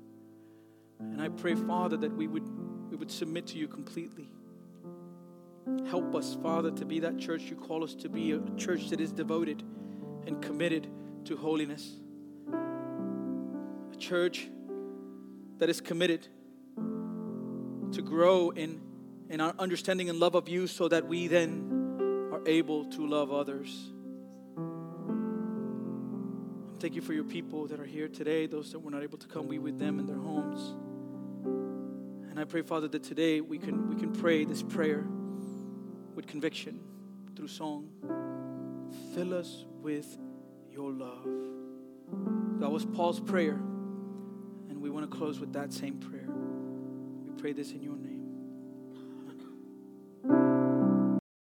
And I pray, Father, that we would, we would submit to you completely. Help us, Father, to be that church you call us to be, a church that is devoted and committed to holiness a church that is committed to grow in, in our understanding and love of you so that we then are able to love others. Thank you for your people that are here today, those that were not able to come, be with them in their homes. And I pray, Father, that today we can, we can pray this prayer with conviction through song. Fill us with your love. That was Paul's prayer. And we want to close with that same prayer. We pray this in your name.